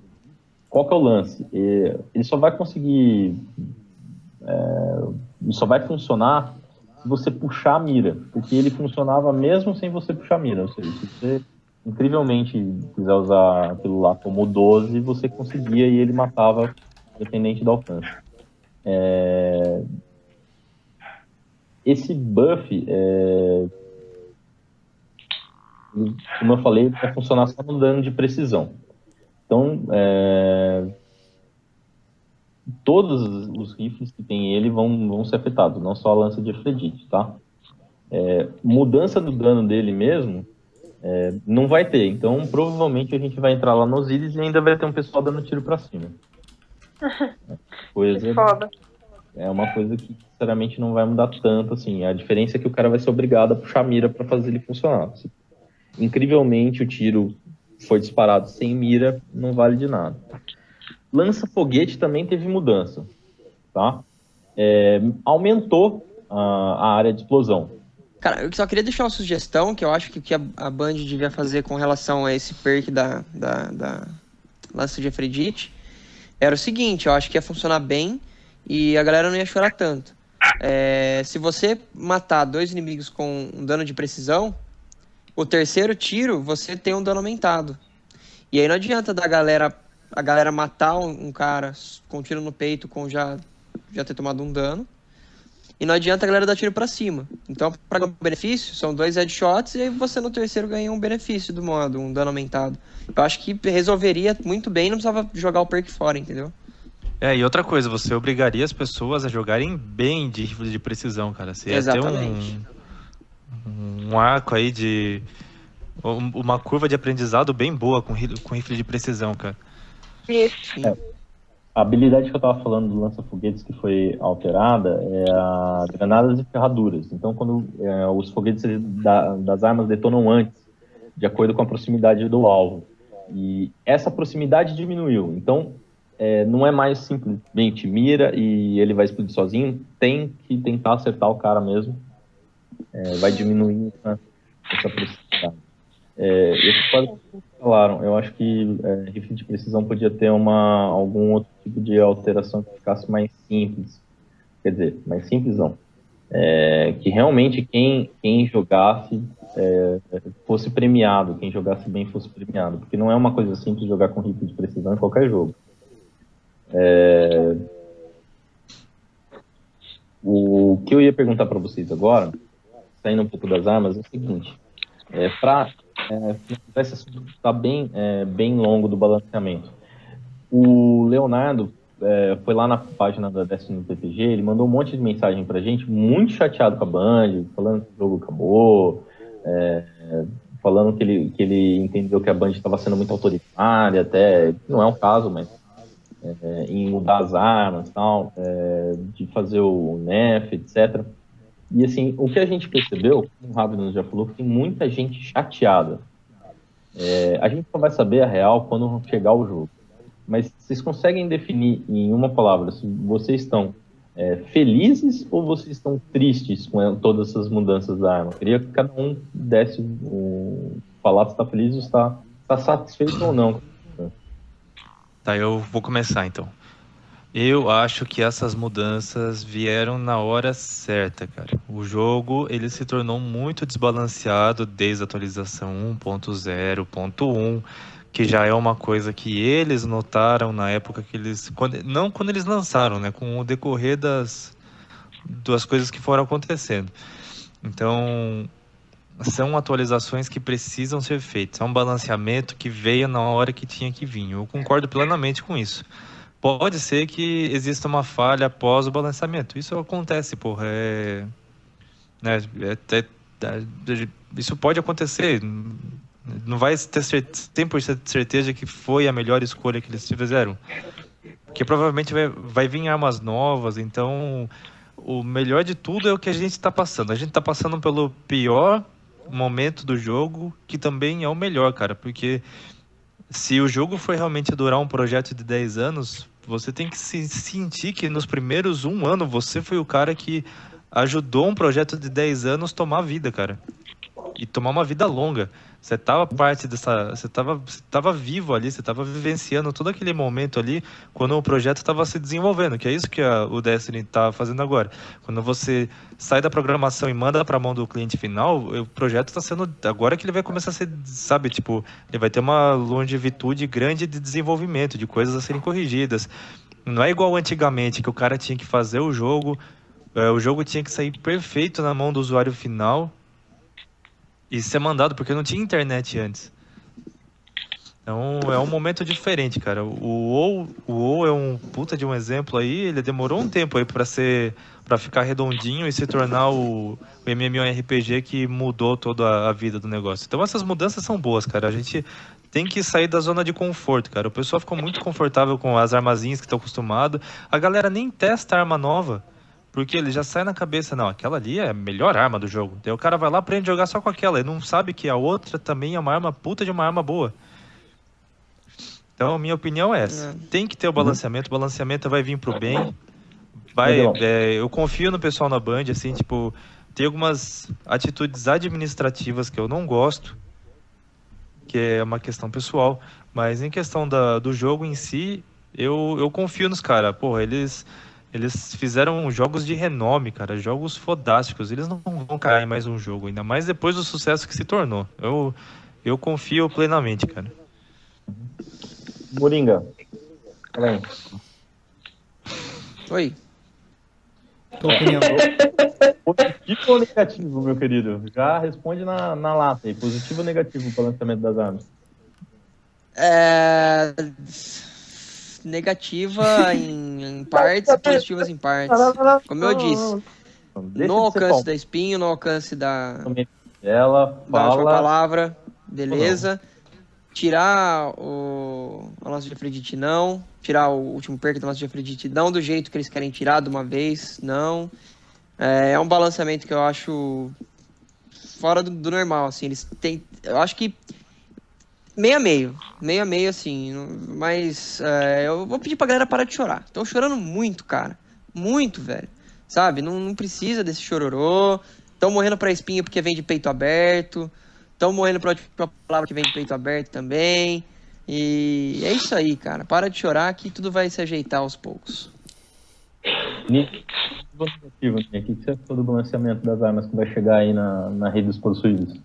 Qual que é o lance? Ele só vai conseguir, é, ele só vai funcionar se você puxar a mira, porque ele funcionava mesmo sem você puxar a mira, ou seja, se você incrivelmente quiser usar aquilo lá como 12, você conseguia e ele matava independente do alcance. É... Esse buff, é... como eu falei, vai funcionar só no dano de precisão. Então, é... todos os rifles que tem ele vão, vão ser afetados, não só a lança de Afrodite, tá? É... Mudança do dano dele mesmo é, não vai ter. Então, provavelmente a gente vai entrar lá nos íris e ainda vai ter um pessoal dando tiro para cima. Coisa, foda. É uma coisa que, sinceramente, não vai mudar tanto, assim. A diferença é que o cara vai ser obrigado a puxar a mira para fazer ele funcionar. Incrivelmente, o tiro foi disparado sem mira, não vale de nada. Lança-foguete também teve mudança, tá? É, aumentou a, a área de explosão. Cara, eu só queria deixar uma sugestão que eu acho que que a, a Band devia fazer com relação a esse perk da, da, da lança de Afrodite era o seguinte, eu acho que ia funcionar bem e a galera não ia chorar tanto. É, se você matar dois inimigos com um dano de precisão, o terceiro tiro você tem um dano aumentado. E aí não adianta da galera a galera matar um, um cara com um tiro no peito com já já ter tomado um dano e não adianta a galera dar tiro para cima. Então, para o benefício, são dois headshots e aí você no terceiro ganha um benefício do modo, um dano aumentado. Eu acho que resolveria muito bem, não precisava jogar o perk fora, entendeu? É, e outra coisa, você obrigaria as pessoas a jogarem bem de rifle de precisão, cara. Você ia Exatamente. ter um, um arco aí de. Uma curva de aprendizado bem boa com, com rifle de precisão, cara. Isso. É. A habilidade que eu estava falando do lança-foguetes que foi alterada é a granadas e ferraduras. Então, quando é, os foguetes da, das armas detonam antes, de acordo com a proximidade do alvo. E essa proximidade diminuiu. Então, é, não é mais simplesmente mira e ele vai explodir sozinho. Tem que tentar acertar o cara mesmo. É, vai diminuir essa, proximidade. É, eu falaram, eu acho que é, rifle de precisão podia ter uma, algum outro tipo de alteração que ficasse mais simples. Quer dizer, mais simples não. É, que realmente quem, quem jogasse é, fosse premiado, quem jogasse bem fosse premiado, porque não é uma coisa simples jogar com rifle de precisão em qualquer jogo. É, o que eu ia perguntar para vocês agora, saindo um pouco das armas, é o seguinte: é, para é, esse assunto está bem, é, bem longo do balanceamento. O Leonardo é, foi lá na página da Destiny PPG, ele mandou um monte de mensagem pra gente, muito chateado com a Band, falando que o jogo acabou, é, falando que ele, que ele entendeu que a Band estava sendo muito autoritária, até, não é um caso, mas é, em mudar as armas tal, é, de fazer o NEF, etc. E assim, o que a gente percebeu, como o Ravi já falou, que tem muita gente chateada. É, a gente só vai saber a real quando chegar o jogo. Mas vocês conseguem definir em uma palavra se vocês estão é, felizes ou vocês estão tristes com todas essas mudanças da arma? Eu queria que cada um desse um, falar se está feliz ou está, está satisfeito ou não. Tá, eu vou começar então. Eu acho que essas mudanças vieram na hora certa, cara. O jogo ele se tornou muito desbalanceado desde a atualização 1.0.1, que já é uma coisa que eles notaram na época que eles, não quando eles lançaram, né, com o decorrer das das coisas que foram acontecendo. Então, são atualizações que precisam ser feitas. É um balanceamento que veio na hora que tinha que vir. Eu concordo plenamente com isso pode ser que exista uma falha após o balanceamento. Isso acontece, porra. É, né, é, é, isso pode acontecer. Não vai ter 100% de certeza que foi a melhor escolha que eles fizeram. Porque provavelmente vai, vai vir armas novas, então o melhor de tudo é o que a gente está passando. A gente está passando pelo pior momento do jogo, que também é o melhor, cara, porque se o jogo for realmente durar um projeto de 10 anos, você tem que se sentir que nos primeiros um ano você foi o cara que ajudou um projeto de 10 anos tomar vida, cara. E tomar uma vida longa. Você estava parte dessa. Você estava você tava vivo ali, você estava vivenciando todo aquele momento ali quando o projeto estava se desenvolvendo, que é isso que a, o Destiny está fazendo agora. Quando você sai da programação e manda para a mão do cliente final, o projeto está sendo. Agora que ele vai começar a ser, sabe, tipo, ele vai ter uma longevitude grande de desenvolvimento, de coisas a serem corrigidas. Não é igual antigamente, que o cara tinha que fazer o jogo, é, o jogo tinha que sair perfeito na mão do usuário final e ser mandado, porque não tinha internet antes. Então é um momento diferente, cara. O WoW, o WoW é um puta de um exemplo aí, ele demorou um tempo aí para ser para ficar redondinho e se tornar o, o MMORPG que mudou toda a vida do negócio. Então essas mudanças são boas, cara. A gente tem que sair da zona de conforto, cara. O pessoal ficou muito confortável com as armazinhas que estão acostumado. A galera nem testa arma nova. Porque ele já sai na cabeça, não, aquela ali é a melhor arma do jogo. Daí o cara vai lá aprende a jogar só com aquela. Ele não sabe que a outra também é uma arma puta de uma arma boa. Então, minha opinião é essa. É. Tem que ter o balanceamento. O balanceamento vai vir pro bem. Vai, é, eu confio no pessoal na Band, assim, tipo, tem algumas atitudes administrativas que eu não gosto, que é uma questão pessoal, mas em questão da, do jogo em si, eu, eu confio nos caras. Porra, eles eles fizeram jogos de renome, cara, jogos fodásticos. Eles não vão cair em mais um jogo, ainda mais depois do sucesso que se tornou. Eu, eu confio plenamente, cara. Moringa. Oi. Tua opinião. Positivo ou negativo, meu querido? Já responde na, na lata aí. Positivo ou negativo para o lançamento das armas? É negativa em, em partes e positivas em partes. Como eu disse, no alcance da espinho, no alcance da, ela fala... da palavra, beleza. Tirar o, a nossa de Afrodite, não. Tirar o último perk da nossa de Afrodite, não do jeito que eles querem tirar de uma vez, não. É, é um balanceamento que eu acho fora do, do normal, assim. Eles têm. Eu acho que meio a meio. Meio a meio, assim. Mas é, eu vou pedir pra galera parar de chorar. Estão chorando muito, cara. Muito, velho. Sabe? Não, não precisa desse chororô. Estão morrendo pra espinha porque vem de peito aberto. Estão morrendo pra outra palavra que vem de peito aberto também. E é isso aí, cara. Para de chorar que tudo vai se ajeitar aos poucos. Negativo, O que você achou do balanceamento das armas que vai chegar aí na, na rede dos possuídos?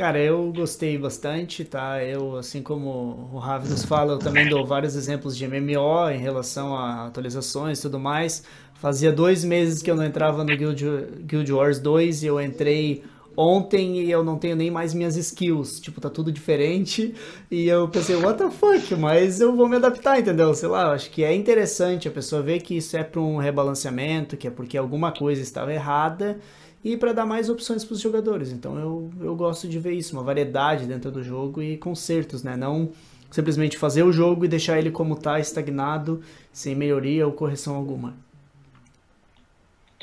Cara, eu gostei bastante, tá? Eu, assim como o Ravi nos fala, eu também dou vários exemplos de MMO em relação a atualizações e tudo mais. Fazia dois meses que eu não entrava no Guild, Guild Wars 2 e eu entrei ontem eu não tenho nem mais minhas skills, tipo, tá tudo diferente, e eu pensei, what the fuck, mas eu vou me adaptar, entendeu? Sei lá, eu acho que é interessante a pessoa ver que isso é para um rebalanceamento, que é porque alguma coisa estava errada, e para dar mais opções para os jogadores. Então eu, eu gosto de ver isso, uma variedade dentro do jogo e consertos, né? Não simplesmente fazer o jogo e deixar ele como tá, estagnado, sem melhoria ou correção alguma.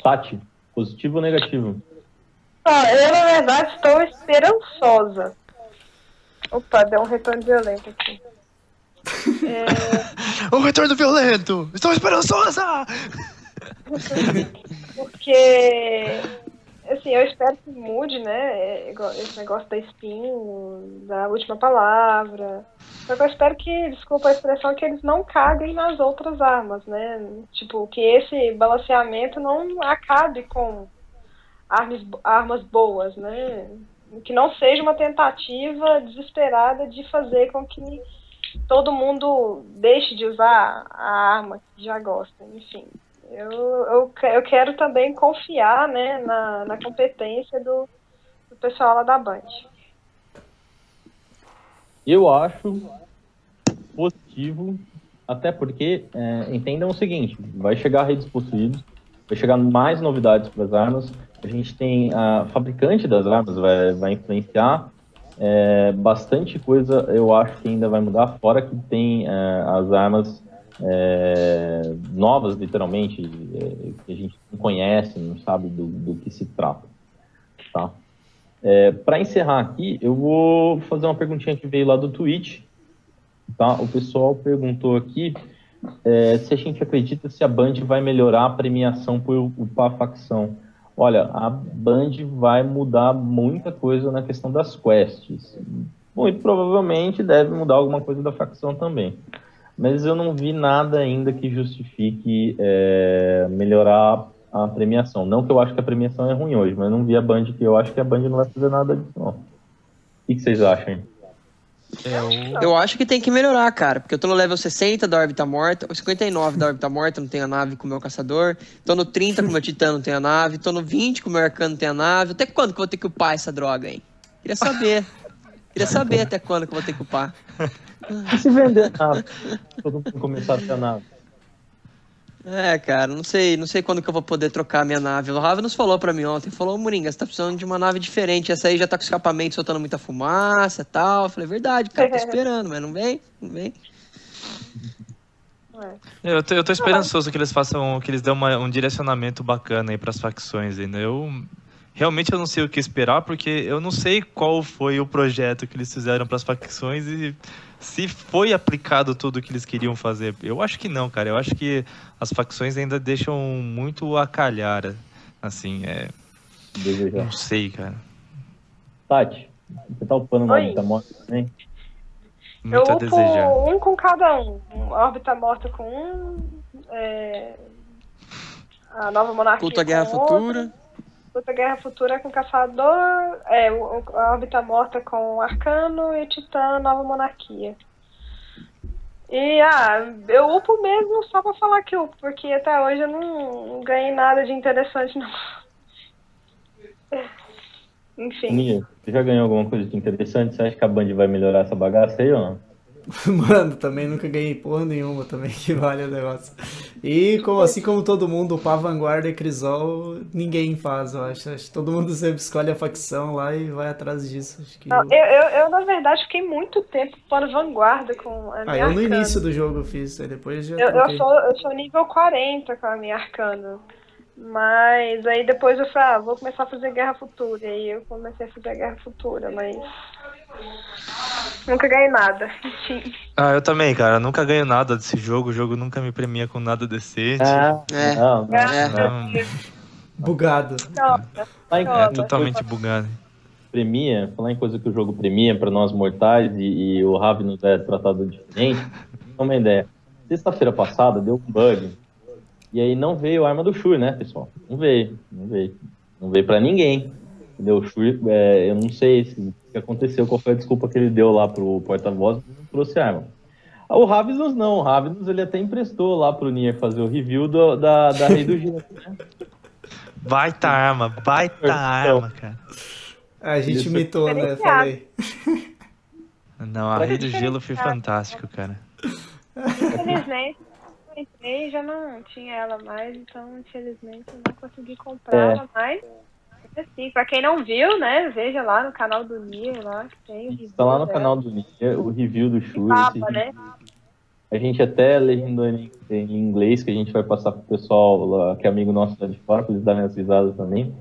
Tati, positivo ou negativo? Ah, eu, na verdade, estou esperançosa. Opa, deu um retorno violento aqui. É... um retorno violento! Estou esperançosa! Porque assim, eu espero que mude, né? Esse negócio da spin, da última palavra. Só que eu espero que, desculpa a expressão, que eles não caguem nas outras armas, né? Tipo, que esse balanceamento não acabe com armas, armas boas, né? Que não seja uma tentativa desesperada de fazer com que todo mundo deixe de usar a arma que já gosta, enfim. Eu, eu, eu quero também confiar né, na, na competência do, do pessoal lá da Band. Eu acho positivo, até porque é, entendam o seguinte: vai chegar redes possuídos, vai chegar mais novidades para as armas. A gente tem a fabricante das armas, vai, vai influenciar. É, bastante coisa eu acho que ainda vai mudar, fora que tem é, as armas é, novas, literalmente, é, que a gente não conhece, não sabe do, do que se trata. Tá? É, Para encerrar aqui, eu vou fazer uma perguntinha que veio lá do Twitch. Tá? O pessoal perguntou aqui é, se a gente acredita se a Band vai melhorar a premiação por upar a facção. Olha, a Band vai mudar muita coisa na questão das quests. Muito provavelmente deve mudar alguma coisa da facção também mas eu não vi nada ainda que justifique é, melhorar a premiação. Não que eu acho que a premiação é ruim hoje, mas não vi a Band que eu acho que a Band não vai fazer nada disso, não. O que, vocês acham? Eu... eu acho que tem que melhorar, cara, porque eu tô no level 60 da órbita morta, 59 da órbita morta, não tenho a nave com o meu caçador, tô no 30 com o meu titã, não tenho a nave, tô no 20 com o meu arcano, não tenho a nave. Até quando que eu vou ter que upar essa droga, hein? Queria saber. Queria saber até quando que eu vou ter que upar. E se vender nave? Todo mundo começar a ter nave. É, cara, não sei, não sei quando que eu vou poder trocar a minha nave. O Ravi nos falou pra mim ontem, falou, Moringa, você tá precisando de uma nave diferente, essa aí já tá com escapamento soltando muita fumaça e tal. Eu falei, verdade, cara, tô esperando, mas não vem, não vem. Eu tô, eu tô esperançoso que eles façam, que eles dêem uma, um direcionamento bacana aí pras facções ainda. Eu realmente eu não sei o que esperar, porque eu não sei qual foi o projeto que eles fizeram para as facções e se foi aplicado tudo o que eles queriam fazer. Eu acho que não, cara. Eu acho que as facções ainda deixam muito a calhar. Assim, é. Desejar. Não sei, cara. Tati, você tá upando uma órbita morta também? Muito eu upo um com cada um. órbita morta com um. É... A nova monarquia. Culto à Guerra Futura. Luta Guerra Futura com Caçador, é, a Órbita Morta com Arcano e Titã Nova Monarquia. E, ah, eu upo mesmo só pra falar que upo, porque até hoje eu não, ganhei nada de interessante, não. Enfim. Nia, você já ganhou alguma coisa de interessante? Você acha que a Band vai melhorar essa bagaça aí ou não? Mano, também nunca ganhei porra nenhuma também que vale o negócio. E como, assim como todo mundo, o Vanguarda e Crisol, ninguém faz, eu acho. acho. Todo mundo sempre escolhe a facção lá e vai atrás disso. Acho que... Não, eu, eu, eu, na verdade, fiquei muito tempo para Vanguarda com a minha Ah, eu no início do jogo fiz, aí depois já eu, eu, sou, eu sou nível 40 com a minha arcana. Mas aí depois eu falei, ah, vou começar a fazer Guerra Futura. E aí eu comecei a fazer Guerra Futura, mas Nunca ganhei nada. Ah, eu também, cara. Nunca ganho nada desse jogo. O jogo nunca me premia com nada decente. Ah, é. Não, não, é. não. Bugado. É, é totalmente bugado. Premia, falar em coisa que o jogo premia para nós mortais e, e o Ravnus é tratado diferente. uma ideia. Sexta-feira passada deu um bug. E aí não veio a arma do Shur, né, pessoal? Não veio. Não veio. Não veio para ninguém. Entendeu? O Shur, é, eu não sei se que aconteceu, qual foi a desculpa que ele deu lá pro porta-voz, não trouxe arma. O Ravnus não, o Ravnus ele até emprestou lá pro Nier fazer o review do, da, da Rei do Gelo, né? Baita arma, baita então, arma, cara. A gente Isso. imitou, né? Diferenciado. Falei. Não, a Rei do Gelo foi fantástico, cara. Infelizmente, eu entrei e já não tinha ela mais, então infelizmente eu não consegui comprar É. ela mais. Assim, pra quem não viu, né, veja lá no canal do Nier, lá que tem o review Tá lá no dela. canal do Nier, o review do Shuri. Papa, né? A gente até legendou em, em inglês, que a gente vai passar pro pessoal lá, que é amigo nosso lá de fora, pra eles darem as risadas também.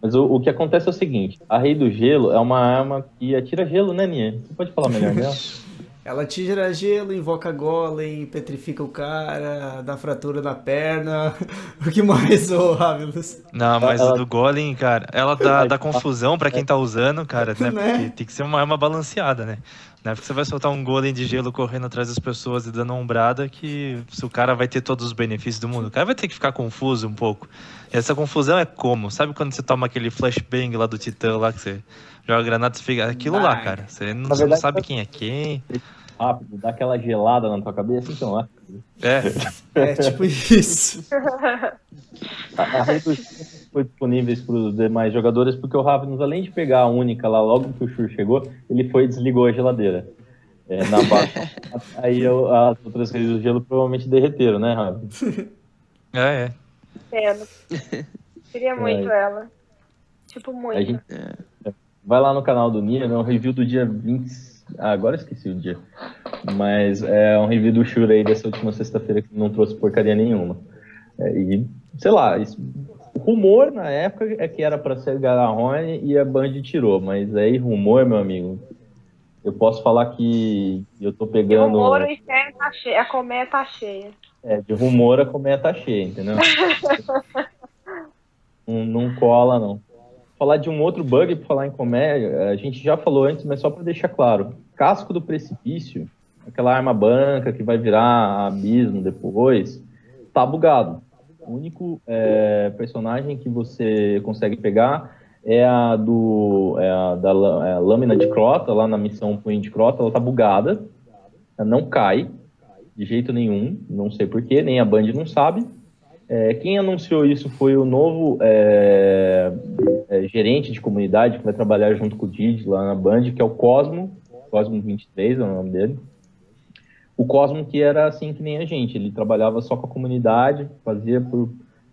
Mas o, o que acontece é o seguinte, a Rei do Gelo é uma arma que atira gelo, né, Nia? Você pode falar melhor dela? Ela tira gelo, invoca golem, petrifica o cara, dá fratura na perna. O que mais, ô Ravilus? Não, mas Ela- a do Golem, cara, ela dá, dá confusão pra quem tá usando, cara, né? Né? Porque tem que ser uma arma balanceada, né? Não é porque você vai soltar um Golem de gelo correndo atrás das pessoas e dando uma ombrada que se o cara vai ter todos os benefícios do mundo. O cara vai ter que ficar confuso um pouco. E essa confusão é como? Sabe quando você toma aquele flashbang lá do Titã lá que você joga granada, você fica aquilo lá, cara. Você não, você não verdade, sabe quem é quem. Rápido, dá aquela gelada na tua cabeça, então, né? É, É tipo isso. A, a Gelo foi disponíveis para os demais jogadores, porque o Ravens, além de pegar a única lá logo que o Shur chegou, ele foi e desligou a geladeira. É, na baixa. Aí eu- as outras reis do gelo provavelmente derreteram, né, Ravens? é, é. Pena. Queria muito ela. Tipo, muito. A gente vai lá no canal do Nia, é um review do dia 20. Ah, agora esqueci o dia. Mas é um review do Shura aí dessa última sexta-feira que não trouxe porcaria nenhuma. É, e, sei lá, isso- o rumor na época é que era pra ser Garahorn e a Band tirou, mas aí rumor, meu amigo. Eu posso falar que eu tô De pegando. rumor, o inferno tá cheio, a colmeia tá cheia. É, de rumor a colmeia tá cheia, entendeu? não, não cola, não. Falar de um outro bug, por falar em colmeia, a gente já falou antes, mas só para deixar claro. Casco do precipício, aquela arma branca que vai virar abismo depois, tá bugado. O único é, personagem que você consegue pegar é a do é a da é a lâmina de crota, lá na missão punho de crota, ela tá bugada, ela não cai de jeito nenhum, não sei porquê, nem a Band não sabe. É, quem anunciou isso foi o novo é, é, gerente de comunidade que vai trabalhar junto com o Didi lá na Band, que é o Cosmo, Cosmo 23 é o nome dele. O Cosmo que era assim que nem a gente, ele trabalhava só com a comunidade, fazia por,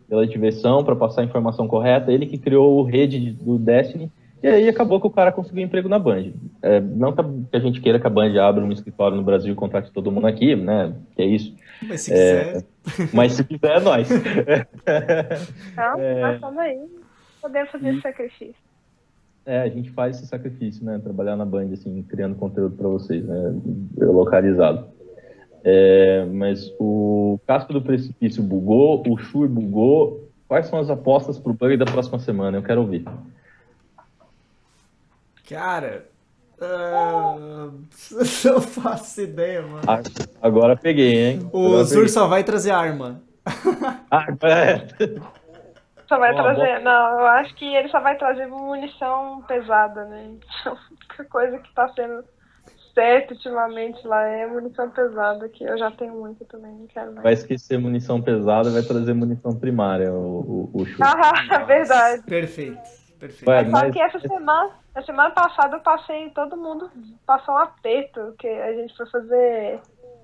pela diversão, para passar a informação correta, ele que criou o rede de- do Destiny, e aí acabou que o cara conseguiu emprego na Band. É, não que a, gente queira que a Band abra um escritório no Brasil e contrate todo mundo aqui, né? Que é isso. Mas se quiser. Mas se quiser, é nós. Então, É. nós estamos aí. Podemos fazer esse sacrifício. É, a gente faz esse sacrifício, né? Trabalhar na Band, assim, criando conteúdo para vocês, né? Localizado. É, mas o Casco do Precipício bugou, o Shure bugou. Quais são as apostas pro bug da próxima semana? Eu quero ouvir. Cara. ah, não faço ideia, mano. Ah, Agora peguei, hein? O Agora Zur peguei. só vai trazer arma. Ah, é. Só vai Bom, trazer. Não, eu acho que ele só vai trazer munição pesada, né? Então, a única coisa que tá sendo certo ultimamente lá é munição pesada, que eu já tenho muito também, não quero mais. Vai esquecer munição pesada, vai trazer munição primária, o, o, o. Ah, verdade. Perfeito. Perfeito. Vai, Só mas- que essa semana, a semana passada eu passei, todo mundo passou um aperto, que a gente foi fazer.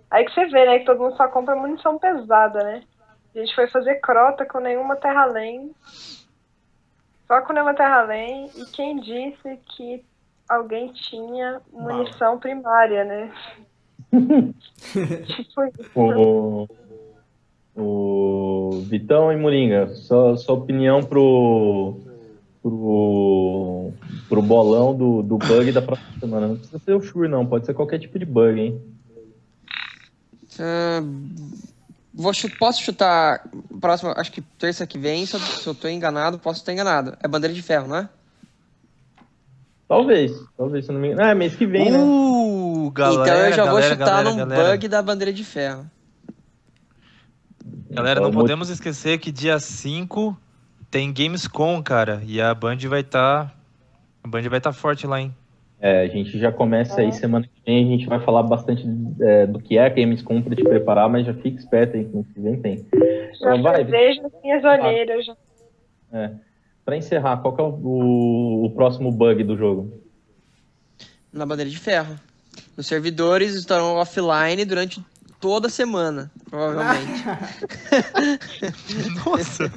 Aí que você vê, né, que todo mundo só compra munição pesada, né? A gente foi fazer crota com nenhuma terra além. Só com nenhuma terra além. E quem disse que alguém tinha munição primária, né? tipo isso. O, o Vitão e Moringa, sua, sua opinião pro, pro, pro bolão do, do bug da próxima semana. Não precisa ser o Shure, não, pode ser qualquer tipo de bug, hein? Ah, vou posso chutar próximo, acho que terça que vem, se eu, se eu tô enganado, posso estar enganado. É bandeira de ferro, não é? Talvez, talvez, se eu não me engano. Ah, é mês que vem, né? Uh, galera, então eu já vou galera, chutar galera, num galera. bug da bandeira de ferro. Galera, não mo- podemos esquecer que dia 5 tem Gamescom, cara. E a Band vai estar. A Band vai estar forte lá, hein? É, a gente já começa aí semana que vem, a gente vai falar bastante é, do que é a Gamescom pra te preparar, mas já fica esperto aí que vem tem. Já Então, vai, vejo as minhas olheiras. já. É. para encerrar, qual que é o, o, o próximo bug do jogo? Na bandeira de ferro. Os servidores estarão offline durante toda semana, provavelmente. Nossa!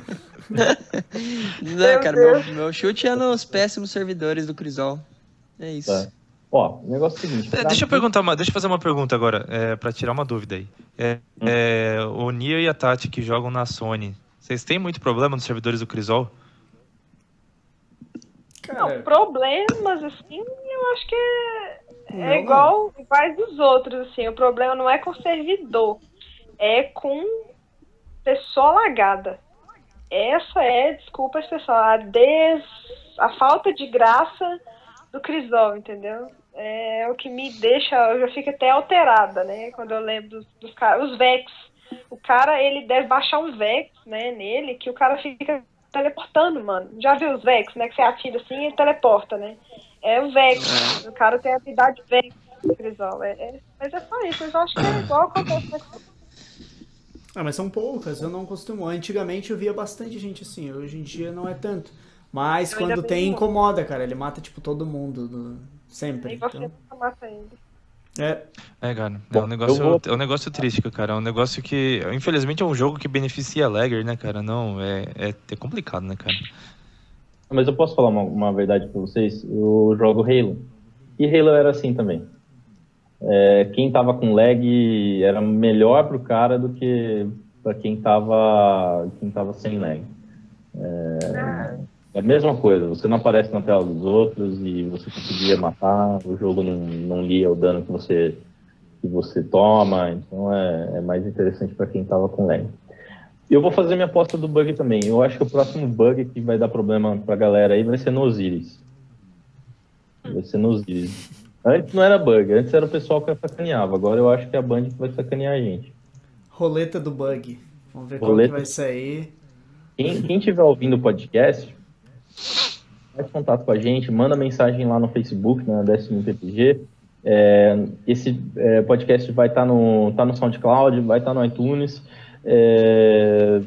Não, Meu cara, meu, meu chute é nos péssimos servidores do Crisol. É isso. Tá. Ó, o negócio é o seguinte. É, Deixa eu perguntar uma, deixa eu fazer uma pergunta agora, é, para tirar uma dúvida aí. É, é, o Nia e a Tati que jogam na Sony, vocês têm muito problema nos servidores do Crisol? Não, Cara, problemas, assim, eu acho que é, Não, é não. igual iguais dos outros, assim. O problema não é com o servidor, é com pessoa lagada. Essa é, desculpa pessoal, a des... a falta de graça do Crisol, entendeu? É o que me deixa, eu já fico até alterada, né? Quando eu lembro dos, dos caras, os Vex. O cara, ele deve baixar um Vex, né, nele, que o cara fica teleportando, mano. Já viu os Vex, né? Que você atira assim e teleporta, né? É o Vex. O cara tem a habilidade Vex Crisol. É, é- mas é só isso, mas eu acho que é igual acontece na Ah, mas são poucas, eu não costumo. Antigamente eu via bastante gente assim, hoje em dia não é tanto. Mas Eu quando tem, incomoda, cara. Ele mata, tipo, todo mundo. do- Sempre. E você Então, mata ele. é, É, cara, é um negócio, vou- é um negócio triste, cara. É um negócio que, infelizmente, é um jogo que beneficia a Lagger, né, cara? Não, é, é, é complicado, né, cara? Mas eu posso falar uma, uma verdade pra vocês? Eu jogo Halo. E Halo era assim também. É, quem tava com lag era melhor pro cara do que pra quem tava, quem tava sem lag. É a mesma coisa, você não aparece na tela dos outros e você conseguia matar, o jogo não, não lia o dano que você, que você toma, então é, é mais interessante para quem tava com lag. Eu vou fazer minha aposta do bug também. Eu acho que o próximo bug que vai dar problema pra galera aí vai ser no Osiris. Vai ser no Osiris. Antes não era bug, antes era o pessoal que sacaneava. Agora eu acho que é a Band que vai sacanear a gente. roleta do bug. Vamos ver Roleta. que vai sair. Quem, quem tiver ouvindo o podcast, faz contato com a gente, manda mensagem lá no Facebook, na Destiny PPG. É, esse é, podcast vai estar no, tá no SoundCloud, vai estar no iTunes. É,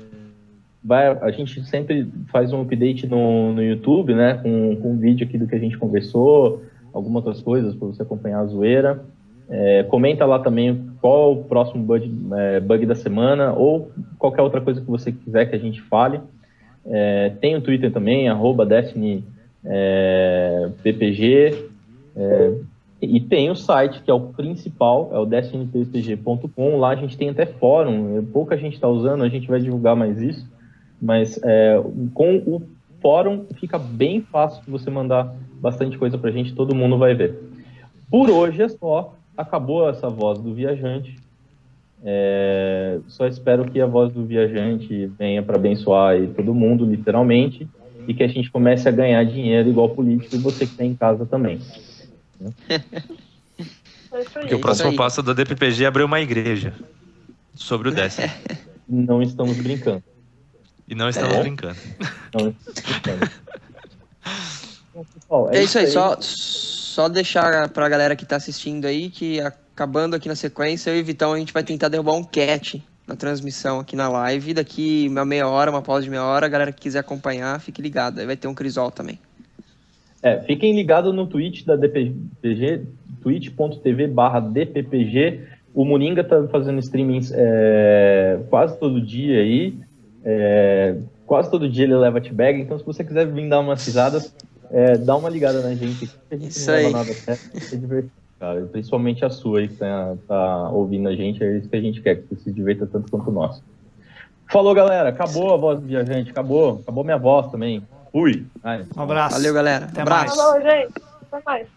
vai, a gente sempre faz um update no, no YouTube, né? Com, com um vídeo aqui do que a gente conversou, algumas outras coisas para você acompanhar a zoeira. É, comenta lá também qual o próximo bug, é, bug da semana ou qualquer outra coisa que você quiser que a gente fale. É, tem o Twitter também, arroba Destiny é, é, e tem o site, que é o principal, é o destinyppg.com. Lá a gente tem até fórum, é, pouca gente está usando, a gente vai divulgar mais isso. Mas é, com o fórum fica bem fácil você mandar bastante coisa pra gente, todo mundo vai ver. Por hoje é só. Acabou essa voz do viajante. É, só espero que a voz do viajante venha para abençoar todo mundo, literalmente, e que a gente comece a ganhar dinheiro igual político e você que está em casa também. É aí. Porque o próximo aí. passo da DPPG é abrir uma igreja sobre o Destiny. Não estamos brincando. E não estamos É. brincando. Não estamos brincando. Bom, pessoal, É isso aí, só, só deixar pra galera que tá assistindo aí que acabando aqui na sequência, eu e Vitão a gente vai tentar derrubar um cat na transmissão aqui na live. Daqui uma meia hora, uma pausa de meia hora, a galera que quiser acompanhar, fique ligado. Aí vai ter um Crisol também. É, fiquem ligados no Twitch da DPPG, twitch.tv barra DPPG. O Moringa tá fazendo streamings é, quase todo dia aí. É, quase todo dia ele leva t-bag, então se você quiser vir dar umas risadas, é, dá uma ligada na gente. A gente Isso não aí. nada sério, é divertido, cara. Principalmente a sua aí que tá, tá ouvindo a gente, é isso que a gente quer, que você se divirta tanto quanto nós. Falou, galera. Acabou a voz do viajante, acabou. Acabou minha voz também. Fui. Um abraço. Valeu, galera. Até Abraço. mais. Falou, gente. Até mais.